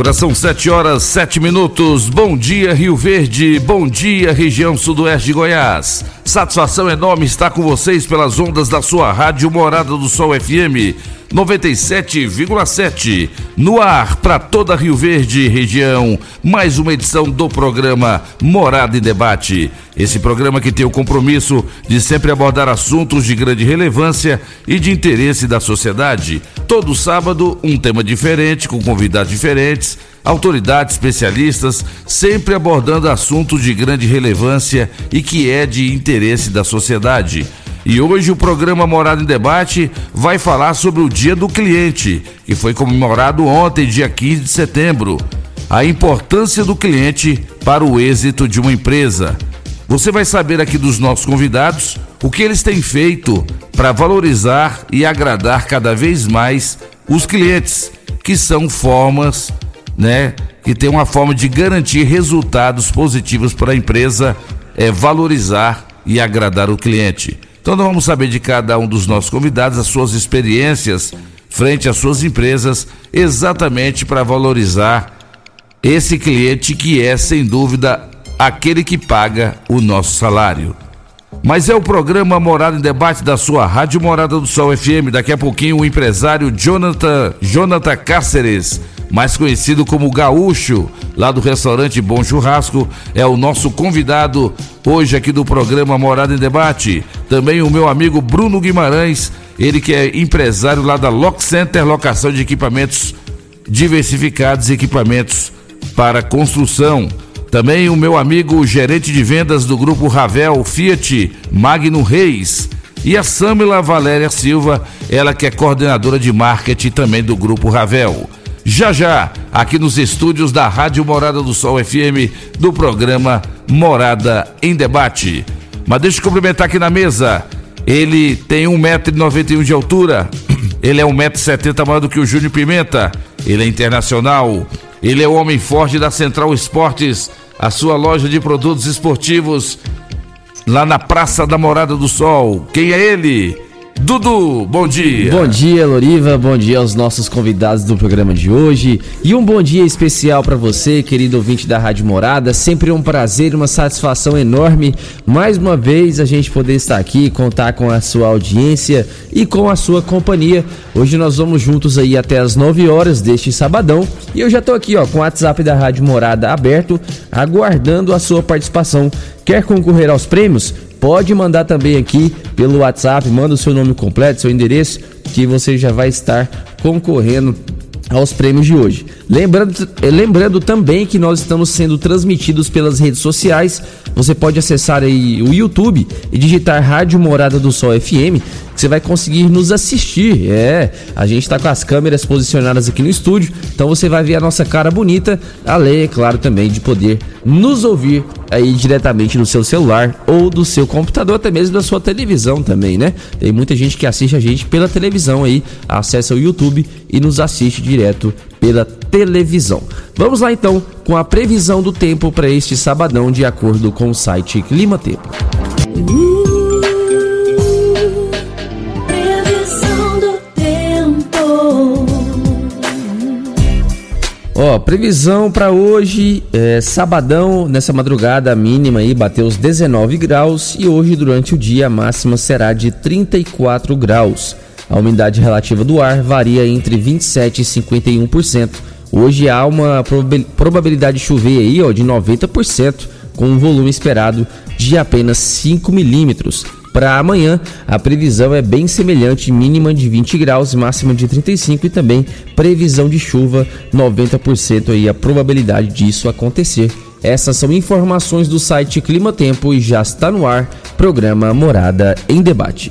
Agora são sete horas, sete minutos. Bom dia, Rio Verde. Bom dia, região sudoeste de Goiás. Satisfação enorme estar com vocês pelas ondas da sua rádio Morada do Sol FM 97,7. No ar para toda Rio Verde região. Mais uma edição do programa Morada em Debate. Esse programa que tem o compromisso de sempre abordar assuntos de grande relevância e de interesse da sociedade. Todo sábado, um tema diferente, com convidados diferentes, autoridades, especialistas, sempre abordando assuntos de grande relevância e que é de interesse da sociedade. E hoje o programa Morada em Debate vai falar sobre o Dia do Cliente, que foi comemorado ontem, dia 15 de setembro. A importância do cliente para o êxito de uma empresa. Você vai saber aqui dos nossos convidados o que eles têm feito para valorizar e agradar cada vez mais os clientes, que são formas, né, que tem uma forma de garantir resultados positivos para a empresa, é valorizar e agradar o cliente. Então nós vamos saber de cada um dos nossos convidados as suas experiências frente às suas empresas, exatamente para valorizar esse cliente que é, sem dúvida, aquele que paga o nosso salário. Mas é o programa Morada em Debate da sua Rádio Morada do Sol FM. Daqui a pouquinho o empresário Jonathan, Jonathan Cáceres, mais conhecido como Gaúcho, lá do restaurante Bom Churrasco, é o nosso convidado hoje aqui do programa Morada em Debate. Também o meu amigo Bruno Guimarães, ele que é empresário lá da Lock Center, locação de equipamentos diversificados, equipamentos para construção. Também o meu amigo gerente de vendas do grupo Ravel Fiat, Magno Reis. E a Samila Valéria Silva, ela que é coordenadora de marketing também do grupo Ravel. Já já, aqui nos estúdios da Rádio Morada do Sol FM, do programa Morada em Debate. Mas deixa eu cumprimentar aqui na mesa. Ele tem 1,91m de altura. Ele é 1,70m maior do que o Júnior Pimenta. Ele é internacional. Ele é o homem forte da Central Esportes, a sua loja de produtos esportivos lá na Praça da Morada do Sol. Quem é ele? Dudu, bom dia. Bom dia, Loriva. Bom dia aos nossos convidados do programa de hoje. E um bom dia especial para você, querido ouvinte da Rádio Morada. Sempre um prazer, uma satisfação enorme. Mais uma vez a gente poder estar aqui, contar com a sua audiência e com a sua companhia. Hoje nós vamos juntos aí até as 9 horas deste sabadão. E eu já tô aqui, ó, com o WhatsApp da Rádio Morada aberto, aguardando a sua participação. Quer concorrer aos prêmios? Pode mandar também aqui pelo WhatsApp, manda o seu nome completo, seu endereço, que você já vai estar concorrendo aos prêmios de hoje. Lembrando, lembrando também que nós estamos sendo transmitidos pelas redes sociais. Você pode acessar aí o YouTube e digitar Rádio Morada do Sol FM você vai conseguir nos assistir. É, a gente está com as câmeras posicionadas aqui no estúdio, então você vai ver a nossa cara bonita, além, é claro, também de poder nos ouvir aí diretamente no seu celular ou do seu computador, até mesmo da sua televisão também, né? Tem muita gente que assiste a gente pela televisão aí, acessa o YouTube e nos assiste direto pela televisão. Vamos lá então com a previsão do tempo para este sabadão de acordo com o site Clima Tempo. Ó, previsão para hoje, é, sabadão, nessa madrugada a mínima aí bateu os 19 graus e hoje durante o dia a máxima será de 34 graus. A umidade relativa do ar varia entre 27 e 51%. Hoje há uma probabilidade de chover aí, ó, de 90%, com um volume esperado de apenas 5 milímetros. Para amanhã, a previsão é bem semelhante, mínima de 20 graus, máxima de 35 e também previsão de chuva, 90% aí a probabilidade disso acontecer. Essas são informações do site Clima Tempo e já está no ar programa Morada em Debate.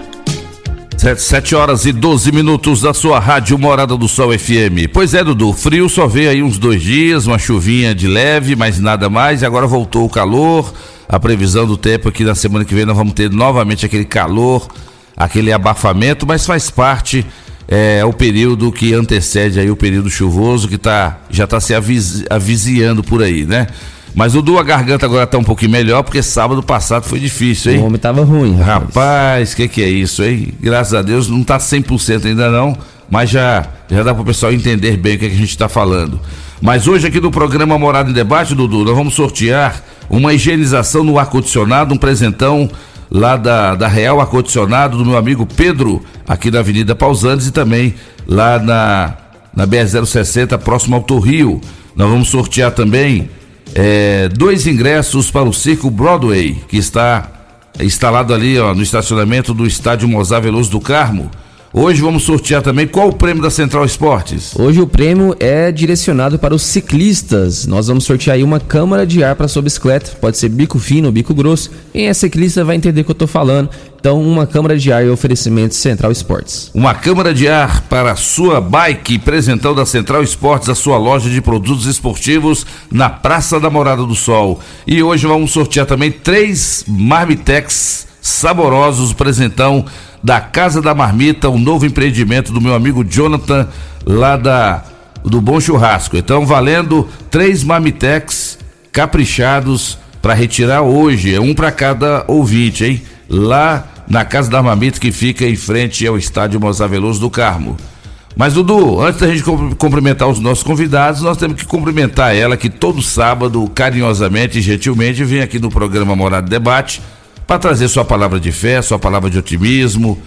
7 horas e 12 minutos da sua rádio Morada do Sol FM. Pois é, Dudu, frio só veio aí uns dois dias, uma chuvinha de leve, mas nada mais, e agora voltou o calor. A previsão do tempo aqui na semana que vem nós vamos ter novamente aquele calor, aquele abafamento, mas faz parte é o período que antecede aí o período chuvoso que tá, já está se avis, aviziando por aí, né? Mas o do a garganta agora tá um pouquinho melhor, porque sábado passado foi difícil, hein? O homem tava ruim, rapaz. o que que é isso, hein? Graças a Deus não tá 100% ainda não, mas já já dá para o pessoal entender bem o que, é que a gente está falando. Mas hoje aqui no programa Morada em Debate, Dudu, nós vamos sortear uma higienização no ar-condicionado, um presentão lá da, da Real Ar-Condicionado do meu amigo Pedro, aqui na Avenida Pausantes e também lá na, na BR-060, próximo ao Torrio. Nós vamos sortear também é, dois ingressos para o Circo Broadway, que está instalado ali ó, no estacionamento do estádio Mozar Veloso do Carmo. Hoje vamos sortear também qual o prêmio da Central Esportes. Hoje o prêmio é direcionado para os ciclistas. Nós vamos sortear aí uma câmara de ar para sua bicicleta. Pode ser bico fino ou bico grosso. Quem é ciclista vai entender o que eu estou falando. Então, uma câmara de ar e oferecimento Central Esportes. Uma câmara de ar para a sua bike, presentão da Central Esportes, a sua loja de produtos esportivos na Praça da Morada do Sol. E hoje vamos sortear também três Marmitex saborosos, presentão da Casa da Marmita, um novo empreendimento do meu amigo Jonathan, lá da do Bom Churrasco. Então, valendo três Marmitex caprichados para retirar hoje, é um para cada ouvinte, hein? Lá na Casa da Marmita, que fica em frente ao estádio Mozar Veloso do Carmo. Mas, Dudu, antes da gente cumprimentar os nossos convidados, nós temos que cumprimentar ela que todo sábado, carinhosamente e gentilmente, vem aqui no programa Morada Debate para trazer sua palavra de fé, sua palavra de otimismo.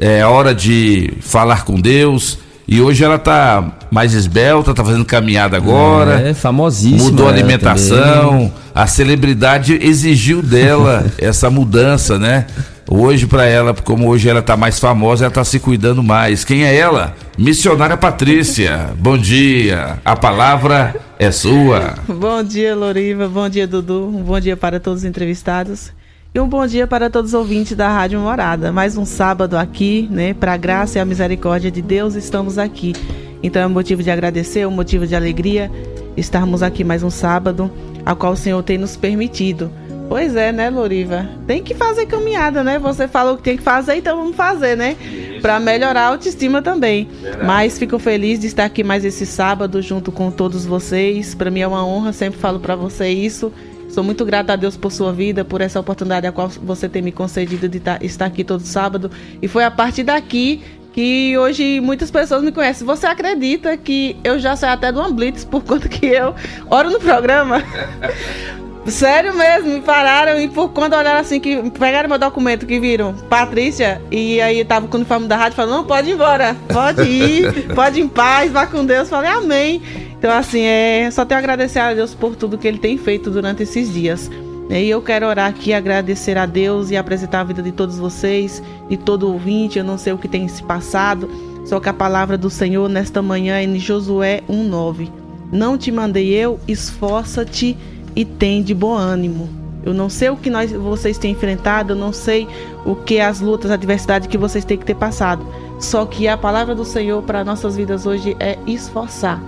É hora de falar com Deus. E hoje ela tá mais esbelta, tá fazendo caminhada agora. É, famosíssima. Mudou a alimentação. Também. A celebridade exigiu dela essa mudança, né? Hoje para ela, como hoje ela tá mais famosa, ela tá se cuidando mais. Quem é ela? Missionária Patrícia. Bom dia. A palavra é sua. Bom dia, Loriva. Bom dia, Dudu. Um bom dia para todos os entrevistados. E um bom dia para todos os ouvintes da Rádio Morada. Mais um sábado aqui, né? Para a graça e a misericórdia de Deus, estamos aqui. Então é um motivo de agradecer, um motivo de alegria estarmos aqui mais um sábado, a qual o Senhor tem nos permitido. Pois é, né, Loriva? Tem que fazer caminhada, né? Você falou que tem que fazer, então vamos fazer, né? Para melhorar a autoestima também. Verdade. Mas fico feliz de estar aqui mais esse sábado junto com todos vocês. Para mim é uma honra, sempre falo para você isso. Sou muito grata a Deus por sua vida, por essa oportunidade a qual você tem me concedido de tá, estar aqui todo sábado. E foi a partir daqui que hoje muitas pessoas me conhecem. Você acredita que eu já saí até do Amblitz por conta que eu oro no programa? Sério mesmo, me pararam e por quando olharam assim, que pegaram meu documento, que viram Patrícia, e aí tava com o uniforme da rádio, falaram, não, pode ir embora, pode ir, pode ir em paz, vá com Deus. Falei, amém. Então, assim, é só tenho a agradecer a Deus por tudo que Ele tem feito durante esses dias. E eu quero orar aqui, agradecer a Deus e apresentar a vida de todos vocês, de todo ouvinte. Eu não sei o que tem se passado, só que a palavra do Senhor nesta manhã é em Josué 1,9. Não te mandei eu, esforça-te e tem de bom ânimo. Eu não sei o que nós, vocês têm enfrentado, eu não sei o que as lutas, a adversidade que vocês têm que ter passado. Só que a palavra do Senhor para nossas vidas hoje é esforçar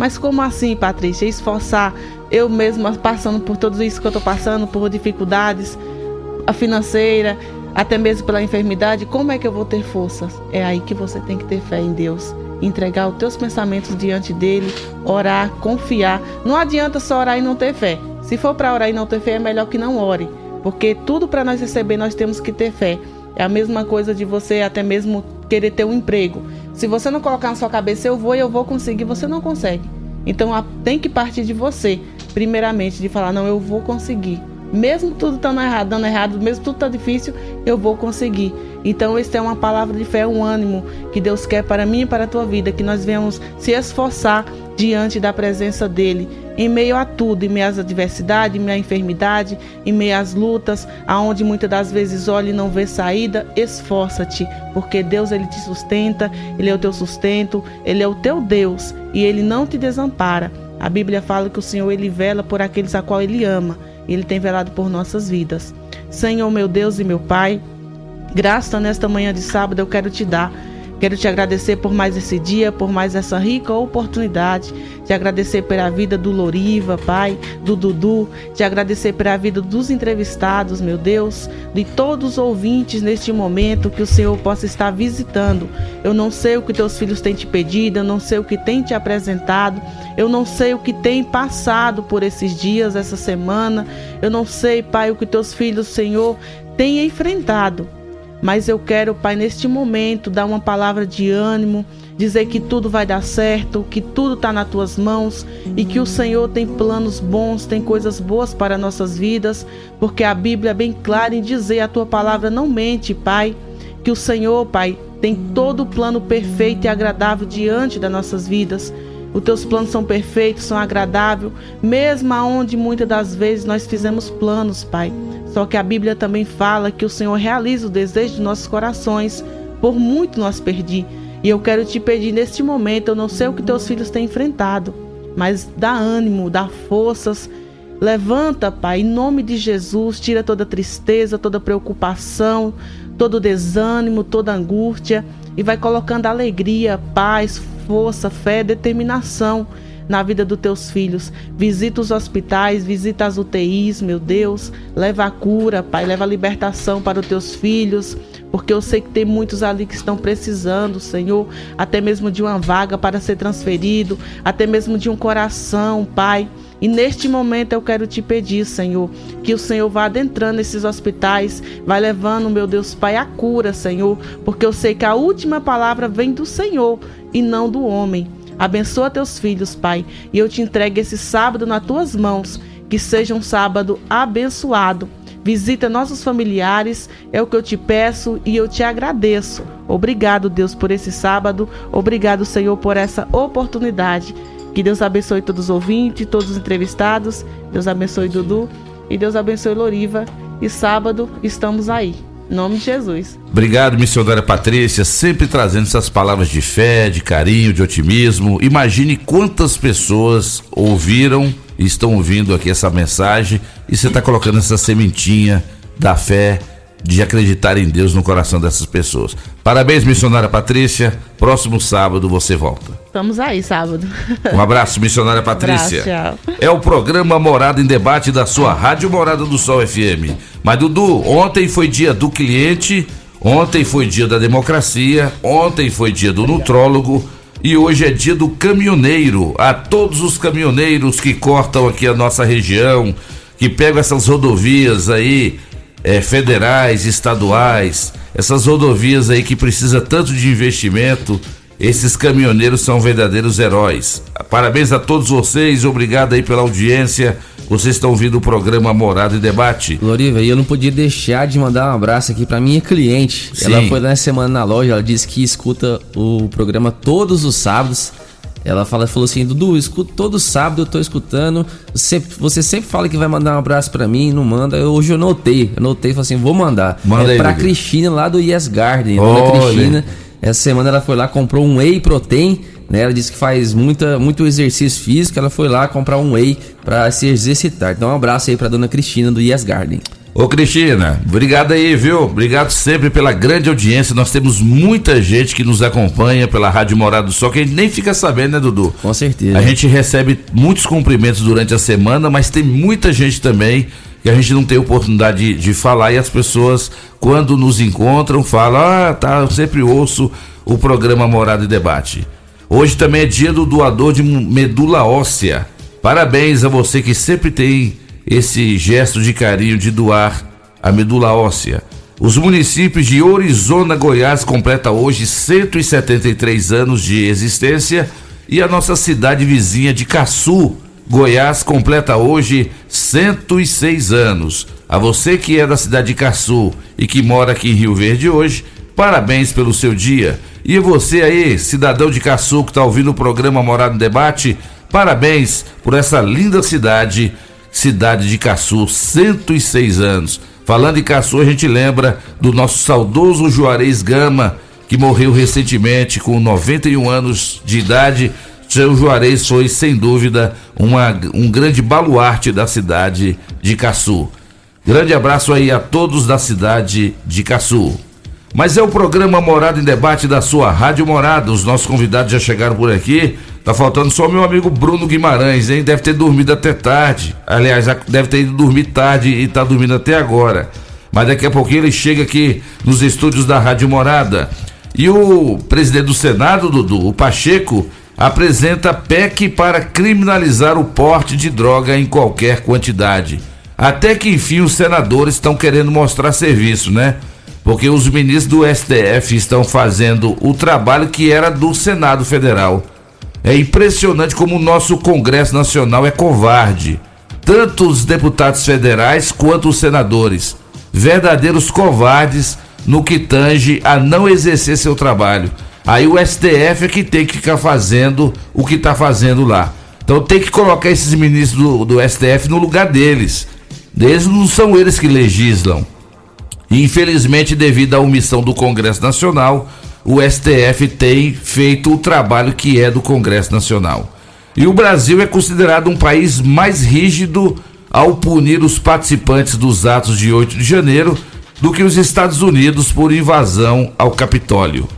mas como assim, Patrícia? Esforçar eu mesma passando por tudo isso que eu estou passando, por dificuldades, a financeira, até mesmo pela enfermidade, como é que eu vou ter forças? É aí que você tem que ter fé em Deus. Entregar os teus pensamentos diante dele, orar, confiar. Não adianta só orar e não ter fé. Se for para orar e não ter fé, é melhor que não ore. Porque tudo para nós receber, nós temos que ter fé. É a mesma coisa de você até mesmo querer ter um emprego. Se você não colocar na sua cabeça, eu vou e eu vou conseguir, você não consegue. Então tem que partir de você, primeiramente, de falar, não, eu vou conseguir. Mesmo tudo estando errado, dando errado, mesmo tudo tá difícil, eu vou conseguir. Então, esta é uma palavra de fé, um ânimo que Deus quer para mim e para a tua vida, que nós venhamos se esforçar diante da presença dele em meio a tudo, em meio às adversidades, em meio à enfermidade, em meio às lutas, aonde muitas das vezes olha e não vê saída, esforça-te, porque Deus ele te sustenta, ele é o teu sustento, ele é o teu Deus e ele não te desampara. A Bíblia fala que o Senhor ele vela por aqueles a qual ele ama, ele tem velado por nossas vidas. Senhor, meu Deus e meu Pai, Graça nesta manhã de sábado eu quero te dar Quero te agradecer por mais esse dia, por mais essa rica oportunidade. Te agradecer pela vida do Loriva, Pai, do Dudu. Te agradecer pela vida dos entrevistados, meu Deus, de todos os ouvintes neste momento que o Senhor possa estar visitando. Eu não sei o que teus filhos têm te pedido, eu não sei o que têm te apresentado, eu não sei o que tem passado por esses dias, essa semana. Eu não sei, Pai, o que teus filhos, Senhor, têm enfrentado. Mas eu quero, Pai, neste momento, dar uma palavra de ânimo, dizer que tudo vai dar certo, que tudo está nas tuas mãos e que o Senhor tem planos bons, tem coisas boas para nossas vidas, porque a Bíblia é bem clara em dizer: a tua palavra não mente, Pai. Que o Senhor, Pai, tem todo o plano perfeito e agradável diante das nossas vidas. Os teus planos são perfeitos, são agradáveis, mesmo aonde muitas das vezes nós fizemos planos, Pai. Só que a Bíblia também fala que o Senhor realiza o desejo de nossos corações. Por muito nós perdi. E eu quero te pedir neste momento, eu não sei o que teus filhos têm enfrentado, mas dá ânimo, dá forças. Levanta, Pai, em nome de Jesus, tira toda tristeza, toda preocupação, todo desânimo, toda angústia e vai colocando alegria, paz, força, fé, determinação na vida dos teus filhos. Visita os hospitais, visita as UTIs, meu Deus. Leva a cura, Pai, leva a libertação para os teus filhos, porque eu sei que tem muitos ali que estão precisando, Senhor, até mesmo de uma vaga para ser transferido, até mesmo de um coração, Pai. E neste momento eu quero te pedir, Senhor, que o Senhor vá adentrando esses hospitais, vai levando, meu Deus, Pai, a cura, Senhor, porque eu sei que a última palavra vem do Senhor e não do homem. Abençoa teus filhos, Pai, e eu te entrego esse sábado nas tuas mãos, que seja um sábado abençoado. Visita nossos familiares, é o que eu te peço e eu te agradeço. Obrigado, Deus, por esse sábado. Obrigado, Senhor, por essa oportunidade. Que Deus abençoe todos os ouvintes, todos os entrevistados. Deus abençoe Dudu e Deus abençoe Loriva. E sábado estamos aí. Em nome de Jesus. Obrigado, missionária Patrícia, sempre trazendo essas palavras de fé, de carinho, de otimismo. Imagine quantas pessoas ouviram e estão ouvindo aqui essa mensagem e você está colocando essa sementinha da fé, de acreditar em Deus no coração dessas pessoas. Parabéns, missionária Patrícia. Próximo sábado você volta. Estamos aí, sábado. Um abraço, missionária Patrícia. Abraço, é o programa Morada em Debate da sua Rádio Morada do Sol FM. Mas, Dudu, ontem foi dia do cliente, ontem foi dia da democracia, ontem foi dia do nutrólogo e hoje é dia do caminhoneiro. A todos os caminhoneiros que cortam aqui a nossa região, que pegam essas rodovias aí é, federais, estaduais, essas rodovias aí que precisa tanto de investimento, esses caminhoneiros são verdadeiros heróis. Parabéns a todos vocês, obrigado aí pela audiência. Vocês estão ouvindo o programa Morada e Debate. Loriva, eu não podia deixar de mandar um abraço aqui para minha cliente. Sim. Ela foi na semana na loja, ela disse que escuta o programa todos os sábados. Ela fala, falou assim, Dudu, escuto todo sábado, eu tô escutando. Você, você sempre fala que vai mandar um abraço para mim, não manda. Eu, hoje eu notei, eu notei, falei assim, vou mandar. Manda é aí, pra Cristina lá do Yes Garden. Dona Cristina, essa semana ela foi lá, comprou um whey protein, né? Ela disse que faz muita, muito exercício físico, ela foi lá comprar um whey para se exercitar. Então um abraço aí pra Dona Cristina do Yes Garden. Ô Cristina, obrigado aí, viu? Obrigado sempre pela grande audiência. Nós temos muita gente que nos acompanha pela Rádio Morado do Sol, que a gente nem fica sabendo, né, Dudu? Com certeza. A gente recebe muitos cumprimentos durante a semana, mas tem muita gente também que a gente não tem oportunidade de, de falar e as pessoas, quando nos encontram, falam: Ah, tá, eu sempre ouço o programa Morado e Debate. Hoje também é dia do doador de medula óssea. Parabéns a você que sempre tem esse gesto de carinho de doar a medula óssea. Os municípios de Orizona, Goiás completa hoje 173 anos de existência e a nossa cidade vizinha de Caçu, Goiás completa hoje 106 anos. A você que é da cidade de Caçu e que mora aqui em Rio Verde hoje, parabéns pelo seu dia. E você aí, cidadão de Caçu que está ouvindo o programa Morado no Debate, parabéns por essa linda cidade cidade de Caçu, 106 anos. Falando em Caçu, a gente lembra do nosso saudoso Juarez Gama, que morreu recentemente com 91 anos de idade. Seu Juarez foi, sem dúvida, uma, um grande baluarte da cidade de Caçu. Grande abraço aí a todos da cidade de Caçu. Mas é o programa Morada em Debate da sua Rádio Morada. Os nossos convidados já chegaram por aqui. Tá faltando só meu amigo Bruno Guimarães, hein? Deve ter dormido até tarde. Aliás, deve ter ido dormir tarde e tá dormindo até agora. Mas daqui a pouquinho ele chega aqui nos estúdios da Rádio Morada. E o presidente do Senado, Dudu, o Pacheco, apresenta PEC para criminalizar o porte de droga em qualquer quantidade. Até que enfim os senadores estão querendo mostrar serviço, né? Porque os ministros do STF estão fazendo o trabalho que era do Senado Federal. É impressionante como o nosso Congresso Nacional é covarde. Tanto os deputados federais quanto os senadores. Verdadeiros covardes no que tange a não exercer seu trabalho. Aí o STF é que tem que ficar fazendo o que está fazendo lá. Então tem que colocar esses ministros do, do STF no lugar deles. Eles não são eles que legislam. Infelizmente, devido à omissão do Congresso Nacional, o STF tem feito o trabalho que é do Congresso Nacional. E o Brasil é considerado um país mais rígido ao punir os participantes dos atos de 8 de janeiro do que os Estados Unidos por invasão ao Capitólio.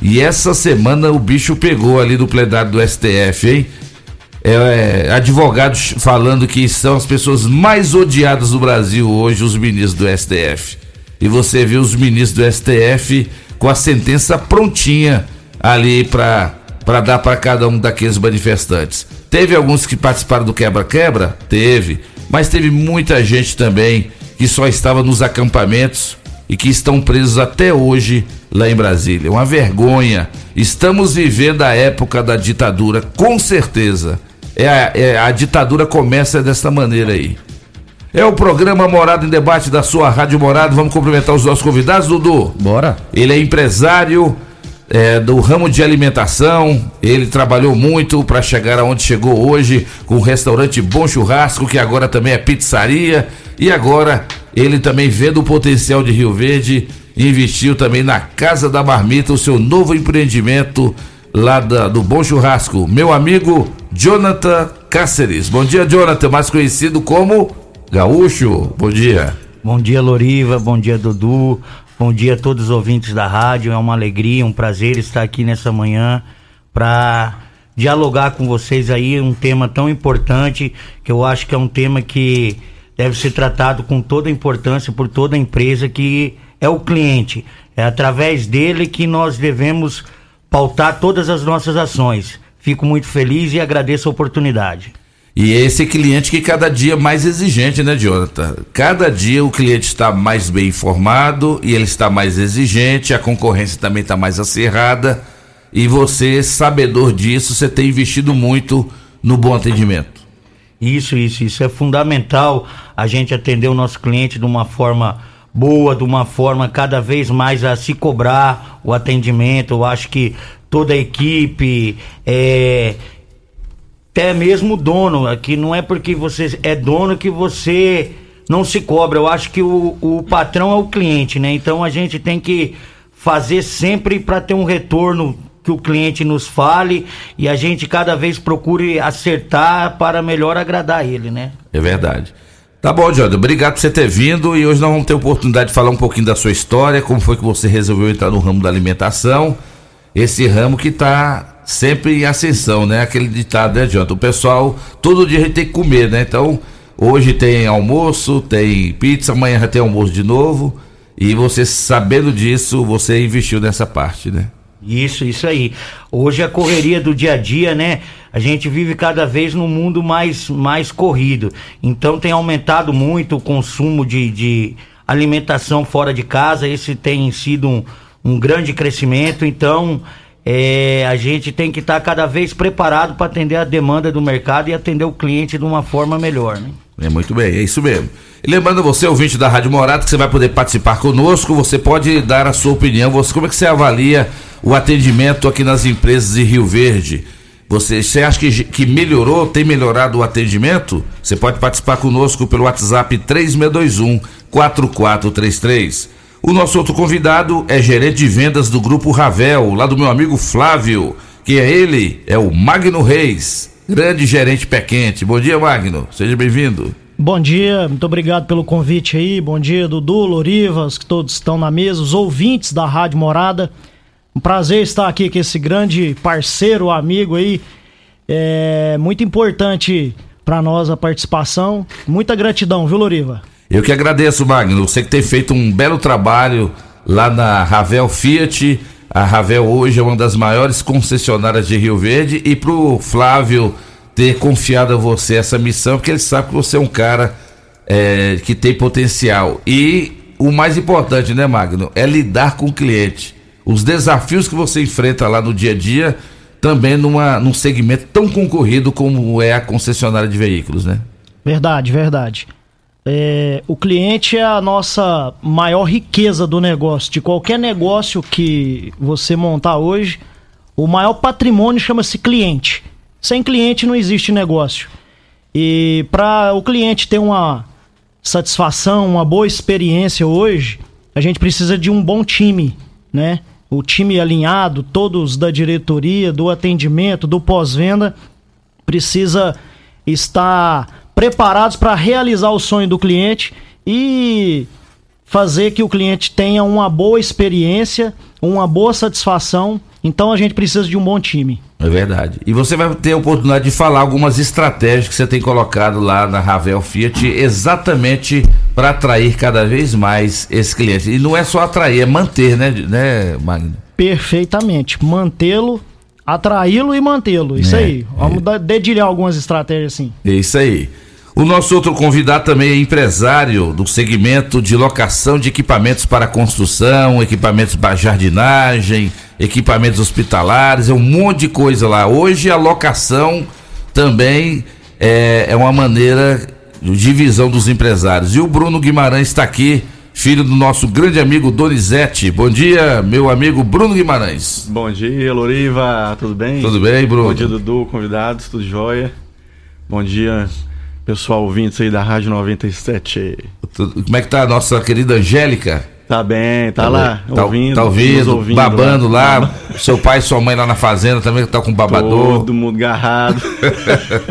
E essa semana o bicho pegou ali do plenário do STF, hein? É, é, advogados falando que são as pessoas mais odiadas do Brasil hoje, os ministros do STF. E você viu os ministros do STF com a sentença prontinha ali para dar para cada um daqueles manifestantes. Teve alguns que participaram do quebra-quebra? Teve. Mas teve muita gente também que só estava nos acampamentos e que estão presos até hoje lá em Brasília. Uma vergonha. Estamos vivendo a época da ditadura, com certeza. É a, é, a ditadura começa dessa maneira aí. É o programa Morada em Debate da sua Rádio Morada. Vamos cumprimentar os nossos convidados, Dudu. Bora. Ele é empresário é, do ramo de alimentação. Ele trabalhou muito para chegar aonde chegou hoje com o restaurante Bom Churrasco, que agora também é pizzaria. E agora ele também vendo o potencial de Rio Verde, investiu também na Casa da Marmita, o seu novo empreendimento lá da, do Bom Churrasco. Meu amigo Jonathan Cáceres. Bom dia, Jonathan, mais conhecido como Gaúcho. Bom dia. Bom dia, Loriva. Bom dia, Dudu. Bom dia a todos os ouvintes da rádio. É uma alegria, um prazer estar aqui nessa manhã para dialogar com vocês aí um tema tão importante que eu acho que é um tema que deve ser tratado com toda a importância por toda a empresa que é o cliente. É através dele que nós devemos pautar todas as nossas ações. Fico muito feliz e agradeço a oportunidade. E é esse cliente que cada dia mais exigente, né, Jonathan? Cada dia o cliente está mais bem informado e ele está mais exigente, a concorrência também está mais acirrada. E você, sabedor disso, você tem investido muito no bom atendimento. Isso, isso, isso é fundamental a gente atender o nosso cliente de uma forma boa, de uma forma cada vez mais a se cobrar o atendimento. Eu acho que toda a equipe, é, até mesmo dono, que não é porque você é dono que você não se cobra. Eu acho que o, o patrão é o cliente, né? Então a gente tem que fazer sempre para ter um retorno que o cliente nos fale e a gente cada vez procure acertar para melhor agradar ele, né? É verdade. Tá bom, Jordan. Obrigado por você ter vindo e hoje nós vamos ter oportunidade de falar um pouquinho da sua história, como foi que você resolveu entrar no ramo da alimentação, esse ramo que está sempre em ascensão, né? Aquele ditado, né, Jonathan? O pessoal, todo dia a gente tem que comer, né? Então, hoje tem almoço, tem pizza, amanhã já tem almoço de novo. E você sabendo disso, você investiu nessa parte, né? Isso, isso aí. Hoje a correria do dia a dia, né? A gente vive cada vez num mundo mais, mais corrido. Então tem aumentado muito o consumo de, de alimentação fora de casa. Esse tem sido um, um grande crescimento. Então é, a gente tem que estar tá cada vez preparado para atender a demanda do mercado e atender o cliente de uma forma melhor, né? É muito bem, é isso mesmo. Lembrando você, ouvinte da Rádio Morada, que você vai poder participar conosco, você pode dar a sua opinião. Você, como é que você avalia o atendimento aqui nas empresas de Rio Verde? Você, você acha que, que melhorou, tem melhorado o atendimento? Você pode participar conosco pelo WhatsApp 3621 4433. O nosso outro convidado é gerente de vendas do Grupo Ravel, lá do meu amigo Flávio, que é ele, é o Magno Reis, grande gerente pé quente. Bom dia, Magno, seja bem-vindo. Bom dia, muito obrigado pelo convite aí. Bom dia, Dudu, Lorivas, que todos estão na mesa, os ouvintes da Rádio Morada. Um prazer estar aqui com esse grande parceiro, amigo aí. É muito importante para nós a participação. Muita gratidão, viu, Loriva? Eu que agradeço, Magno. Você que tem feito um belo trabalho lá na Ravel Fiat. A Ravel hoje é uma das maiores concessionárias de Rio Verde e pro Flávio ter confiado a você essa missão, porque ele sabe que você é um cara é, que tem potencial. E o mais importante, né, Magno, é lidar com o cliente. Os desafios que você enfrenta lá no dia a dia, também numa, num segmento tão concorrido como é a concessionária de veículos, né? Verdade, verdade. É, o cliente é a nossa maior riqueza do negócio. De qualquer negócio que você montar hoje, o maior patrimônio chama-se cliente. Sem cliente não existe negócio. E para o cliente ter uma satisfação, uma boa experiência hoje, a gente precisa de um bom time, né? O time alinhado, todos da diretoria, do atendimento, do pós-venda, precisa estar preparados para realizar o sonho do cliente e fazer que o cliente tenha uma boa experiência, uma boa satisfação. Então a gente precisa de um bom time. É verdade. E você vai ter a oportunidade de falar algumas estratégias que você tem colocado lá na Ravel Fiat, exatamente para atrair cada vez mais esse cliente. E não é só atrair, é manter, né, né Magno? Perfeitamente. Mantê-lo, atraí-lo e mantê-lo. Isso é, aí. Vamos é. dedilhar algumas estratégias assim. É isso aí. O nosso outro convidado também é empresário do segmento de locação de equipamentos para construção, equipamentos para jardinagem, equipamentos hospitalares, é um monte de coisa lá. Hoje a locação também é, é uma maneira de visão dos empresários. E o Bruno Guimarães está aqui, filho do nosso grande amigo Donizete. Bom dia, meu amigo Bruno Guimarães. Bom dia, Loriva, tudo bem? Tudo bem, Bruno? Bom dia, Dudu, convidados, tudo jóia? Bom dia, pessoal ouvintes aí da Rádio 97. Como é que tá a nossa querida Angélica? Tá bem, tá, tá lá, tá, ouvindo. Tá ouvindo, ouvindo babando lá. lá. Seu pai e sua mãe lá na fazenda também tá com babador. Todo mundo garrado.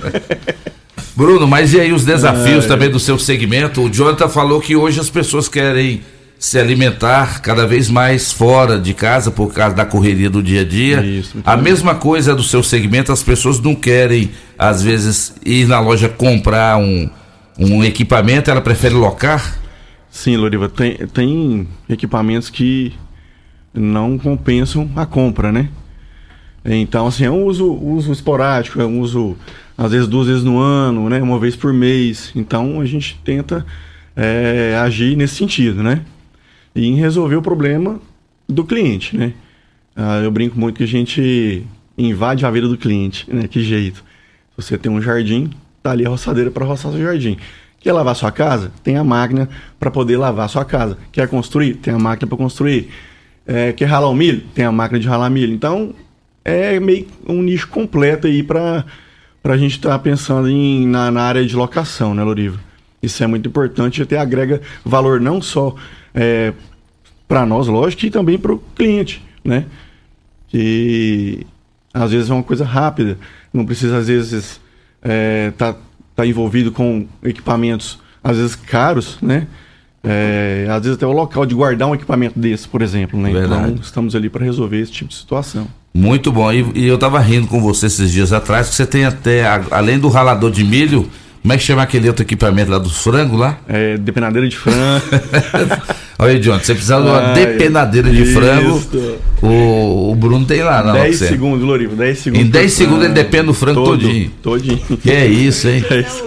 Bruno, mas e aí os desafios é. também do seu segmento? O Jonathan falou que hoje as pessoas querem se alimentar cada vez mais fora de casa por causa da correria do dia a dia. Isso, a bem. mesma coisa do seu segmento, as pessoas não querem, às vezes, ir na loja comprar um, um equipamento, ela prefere locar? Sim, Loriva, tem, tem equipamentos que não compensam a compra, né? Então, assim, é um uso, uso esporádico, é um uso, às vezes, duas vezes no ano, né? Uma vez por mês. Então, a gente tenta é, agir nesse sentido, né? E em resolver o problema do cliente, né? Ah, eu brinco muito que a gente invade a vida do cliente, né? Que jeito. Você tem um jardim, tá ali a roçadeira para roçar seu jardim. Quer lavar sua casa? Tem a máquina para poder lavar sua casa. Quer construir? Tem a máquina para construir. É, quer ralar o milho? Tem a máquina de ralar milho. Então, é meio um nicho completo aí para a gente estar tá pensando em, na, na, área de locação, né, Loriva? Isso é muito importante, até agrega valor não só é, para nós, lógico, e também para o cliente, né? Que às vezes é uma coisa rápida, não precisa às vezes é, tá, tá envolvido com equipamentos às vezes caros, né? É, às vezes até o local de guardar um equipamento desse, por exemplo, né? Verdade. Então estamos ali para resolver esse tipo de situação. Muito bom. E, e eu estava rindo com você esses dias atrás que você tem até, além do ralador de milho, como é que chama aquele outro equipamento lá dos frangos lá? É, depenadeira de frango. Olha aí, John, você precisa de uma depenadeira de frango. O, o Bruno tem lá, não? 10 segundos, Lorivo, 10 segundos. Em 10 segundos ele depende do frango todo, todinho. Todinho. Que é isso, hein? É isso.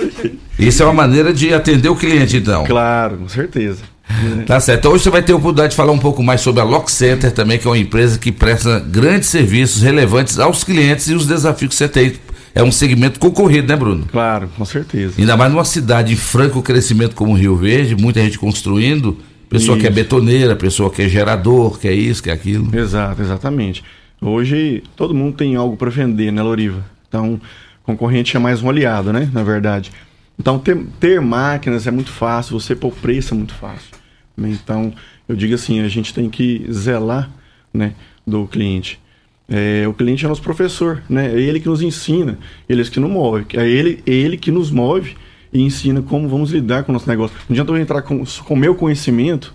isso é uma maneira de atender o cliente, então. Claro, com certeza. Tá certo. Então, hoje você vai ter a oportunidade de falar um pouco mais sobre a Lock Center também, que é uma empresa que presta grandes serviços relevantes aos clientes e os desafios que você tem é um segmento concorrido, né, Bruno? Claro, com certeza. Ainda mais numa cidade em franco crescimento como Rio Verde, muita gente construindo, pessoa isso. que é betoneira, pessoa que é gerador, que é isso, que é aquilo. Exato, exatamente. Hoje todo mundo tem algo para vender, né, Loriva? Então, concorrente é mais um aliado, né, na verdade. Então, ter, ter máquinas é muito fácil, você pôr preço é muito fácil. Então, eu digo assim, a gente tem que zelar, né, do cliente. É, o cliente é nosso professor, né? É ele que nos ensina, ele é que nos move, é ele, é ele que nos move e ensina como vamos lidar com o nosso negócio. Não adianta eu entrar com o meu conhecimento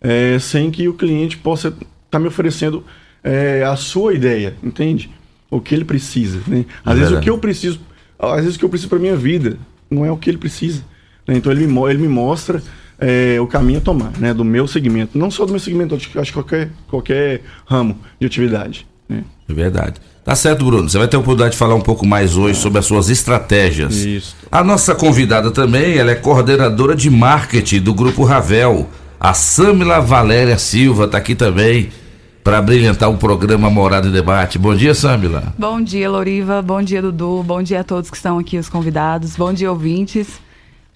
é, sem que o cliente possa estar tá me oferecendo é, a sua ideia, entende? O que ele precisa. Né? Às é vezes o que eu preciso, às vezes o que eu preciso para minha vida não é o que ele precisa. Né? Então ele me, ele me mostra é, o caminho a tomar, né? Do meu segmento. Não só do meu segmento, acho que qualquer, qualquer ramo de atividade. Né? É verdade. Tá certo, Bruno. Você vai ter a oportunidade de falar um pouco mais hoje sobre as suas estratégias. Isso. A nossa convidada também, ela é coordenadora de marketing do Grupo Ravel. A Samila Valéria Silva está aqui também para brilhantar o programa Morada e Debate. Bom dia, Samila. Bom dia, Loriva. Bom dia, Dudu. Bom dia a todos que estão aqui, os convidados. Bom dia, ouvintes.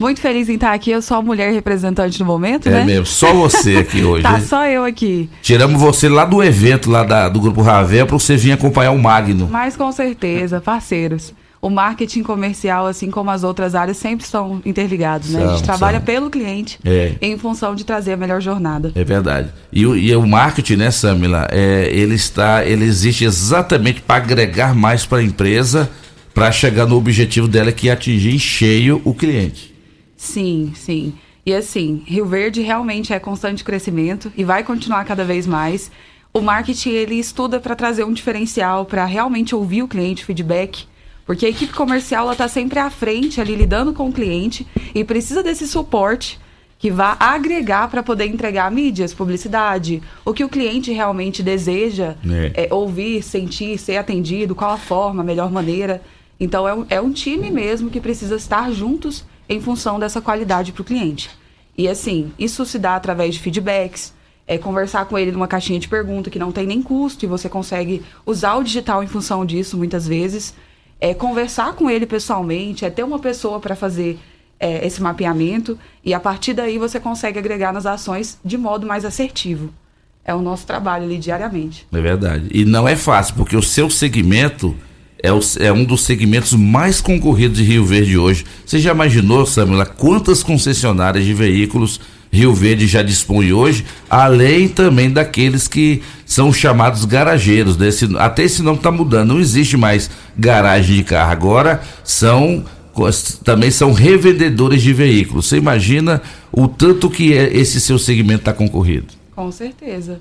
Muito feliz em estar aqui. Eu sou a mulher representante no momento, é né? É mesmo, só você aqui hoje. tá só eu aqui. Tiramos você lá do evento lá da, do Grupo Ravel para você vir acompanhar o Magno. Mas com certeza, parceiros. O marketing comercial, assim como as outras áreas, sempre estão interligados, né? São, a gente trabalha são. pelo cliente é. em função de trazer a melhor jornada. É verdade. E, e o marketing, né, Samila, é, ele está, ele existe exatamente para agregar mais para a empresa, para chegar no objetivo dela que é atingir em cheio o cliente. Sim, sim. E assim, Rio Verde realmente é constante crescimento e vai continuar cada vez mais. O marketing ele estuda para trazer um diferencial, para realmente ouvir o cliente, feedback, porque a equipe comercial está sempre à frente ali lidando com o cliente e precisa desse suporte que vá agregar para poder entregar mídias, publicidade, o que o cliente realmente deseja é. É, ouvir, sentir, ser atendido, qual a forma, a melhor maneira. Então é um, é um time mesmo que precisa estar juntos em função dessa qualidade para o cliente. E assim, isso se dá através de feedbacks, é conversar com ele numa caixinha de pergunta que não tem nem custo e você consegue usar o digital em função disso muitas vezes. É conversar com ele pessoalmente, é ter uma pessoa para fazer é, esse mapeamento e a partir daí você consegue agregar nas ações de modo mais assertivo. É o nosso trabalho ali diariamente. É verdade. E não é fácil, porque o seu segmento é, o, é um dos segmentos mais concorridos de Rio Verde hoje. Você já imaginou, Samila, quantas concessionárias de veículos Rio Verde já dispõe hoje, além também daqueles que são chamados garageiros. Desse, até esse nome está mudando, não existe mais garagem de carro. Agora são também são revendedores de veículos. Você imagina o tanto que é esse seu segmento está concorrido? Com certeza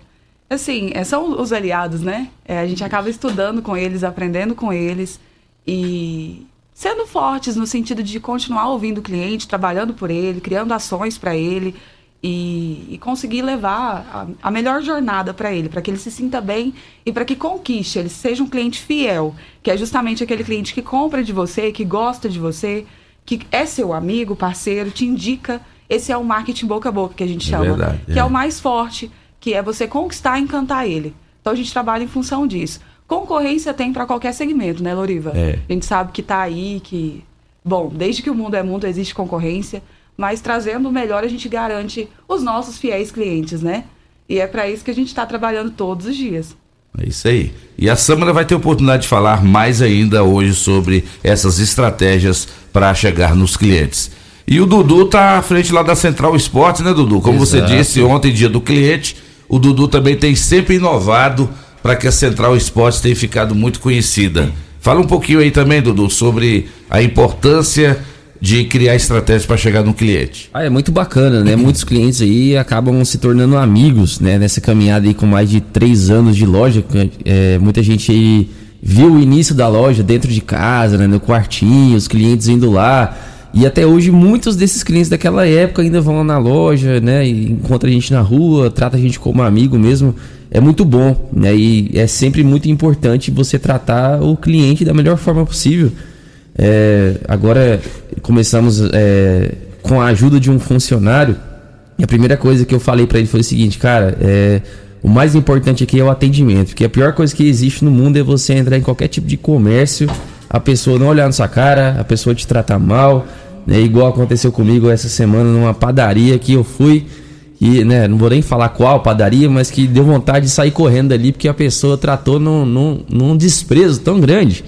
assim, é, são os aliados, né? É, a gente acaba estudando com eles, aprendendo com eles e sendo fortes no sentido de continuar ouvindo o cliente, trabalhando por ele, criando ações para ele e, e, conseguir levar a, a melhor jornada para ele, para que ele se sinta bem e para que conquiste, ele seja um cliente fiel, que é justamente aquele cliente que compra de você, que gosta de você, que é seu amigo, parceiro, te indica. Esse é o marketing boca a boca que a gente é chama, verdade, que é. é o mais forte que é você conquistar e encantar ele. Então a gente trabalha em função disso. Concorrência tem para qualquer segmento, né, Loriva? É. A gente sabe que está aí, que. Bom, desde que o mundo é mundo existe concorrência, mas trazendo o melhor a gente garante os nossos fiéis clientes, né? E é para isso que a gente está trabalhando todos os dias. É isso aí. E a Samara vai ter oportunidade de falar mais ainda hoje sobre essas estratégias para chegar nos clientes. E o Dudu tá à frente lá da Central Esportes, né, Dudu? Como Exato. você disse ontem, dia do cliente, o Dudu também tem sempre inovado para que a Central Esportes tenha ficado muito conhecida. Fala um pouquinho aí também, Dudu, sobre a importância de criar estratégias para chegar no cliente. Ah, é muito bacana, né? Muitos clientes aí acabam se tornando amigos, né? Nessa caminhada aí com mais de três anos de loja, é, muita gente aí viu o início da loja dentro de casa, né? No quartinho, os clientes indo lá e até hoje muitos desses clientes daquela época ainda vão lá na loja, né? E encontra a gente na rua, trata a gente como amigo mesmo. É muito bom, né? E é sempre muito importante você tratar o cliente da melhor forma possível. É, agora começamos é, com a ajuda de um funcionário. E a primeira coisa que eu falei para ele foi o seguinte, cara, é, o mais importante aqui é o atendimento, porque a pior coisa que existe no mundo é você entrar em qualquer tipo de comércio, a pessoa não olhar na sua cara, a pessoa te tratar mal, né? Igual aconteceu comigo essa semana numa padaria que eu fui e, né, não vou nem falar qual padaria, mas que deu vontade de sair correndo dali porque a pessoa tratou num, num, num desprezo tão grande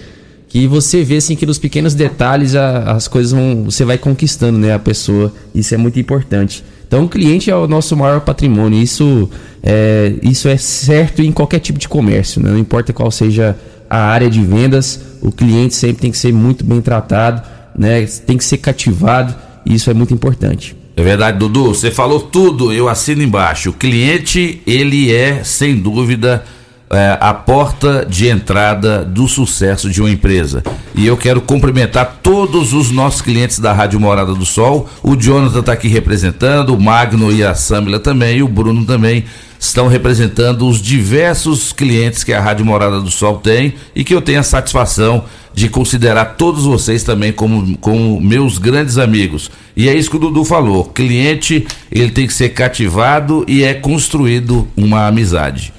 que você vê assim que nos pequenos detalhes a, as coisas vão, você vai conquistando, né, a pessoa. Isso é muito importante. Então, o cliente é o nosso maior patrimônio. Isso é, isso é certo em qualquer tipo de comércio, né? não importa qual seja a área de vendas, o cliente sempre tem que ser muito bem tratado né? Tem que ser cativado e isso é muito importante. É verdade, Dudu. Você falou tudo, eu assino embaixo. O cliente, ele é, sem dúvida, é, a porta de entrada do sucesso de uma empresa. E eu quero cumprimentar todos os nossos clientes da Rádio Morada do Sol. O Jonathan está aqui representando, o Magno e a Samila também, e o Bruno também estão representando os diversos clientes que a Rádio Morada do Sol tem e que eu tenho a satisfação de considerar todos vocês também como, como meus grandes amigos. E é isso que o Dudu falou: cliente ele tem que ser cativado e é construído uma amizade.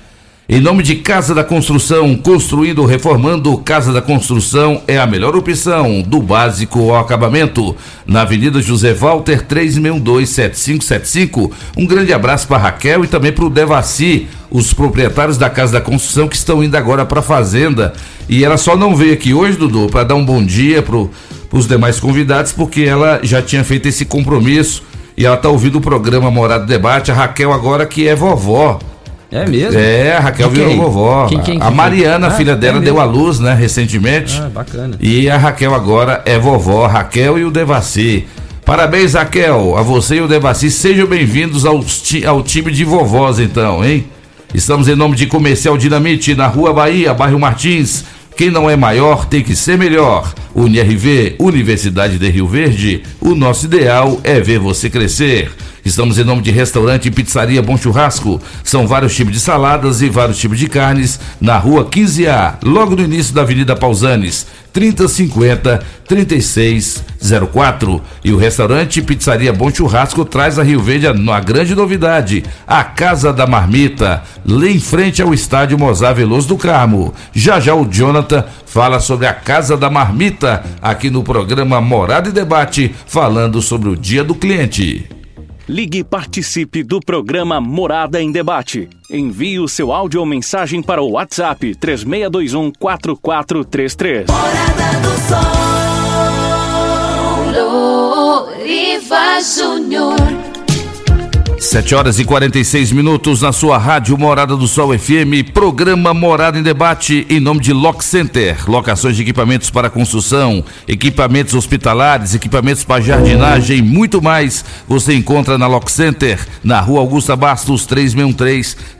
Em nome de Casa da Construção, construindo reformando, Casa da Construção é a melhor opção, do básico ao acabamento. Na Avenida José Walter, 3627575. Um grande abraço para Raquel e também para o Devaci, os proprietários da Casa da Construção que estão indo agora para a Fazenda. E ela só não veio aqui hoje, Dudu, para dar um bom dia para os demais convidados, porque ela já tinha feito esse compromisso e ela está ouvindo o programa Morado Debate. A Raquel agora que é vovó. É mesmo? É, a Raquel Quem? virou vovó. Quem, quem, a? Mariana, Ah, filha é dela, mesmo? deu à luz, né, recentemente. Ah, bacana. E a Raquel agora é vovó, Raquel e o Devaci. Parabéns, Raquel, a você e o Devaci. Sejam bem-vindos ao, ti- ao time de vovós, então, hein? Estamos em nome de Comercial Dinamite, na Rua Bahia, bairro Martins. Quem não é maior tem que ser melhor. UniRV, Universidade de Rio Verde, o nosso ideal é ver você crescer. Estamos em nome de restaurante e pizzaria Bom Churrasco. São vários tipos de saladas e vários tipos de carnes na rua 15A, logo no início da Avenida Pausanes, 3050 3604. E o restaurante pizzaria Bom Churrasco traz a Rio Verde a grande novidade: a Casa da Marmita, lá em frente ao estádio Mozar Veloso do Carmo. Já já o Jonathan fala sobre a Casa da Marmita aqui no programa Morada e Debate, falando sobre o Dia do Cliente. Ligue e participe do programa Morada em Debate. Envie o seu áudio ou mensagem para o WhatsApp 3621 4433. Loriva Júnior. 7 horas e 46 minutos na sua rádio Morada do Sol FM, programa Morada em Debate, em nome de Lock Center, locações de equipamentos para construção, equipamentos hospitalares, equipamentos para jardinagem, muito mais. Você encontra na Lock Center, na rua Augusta Bastos,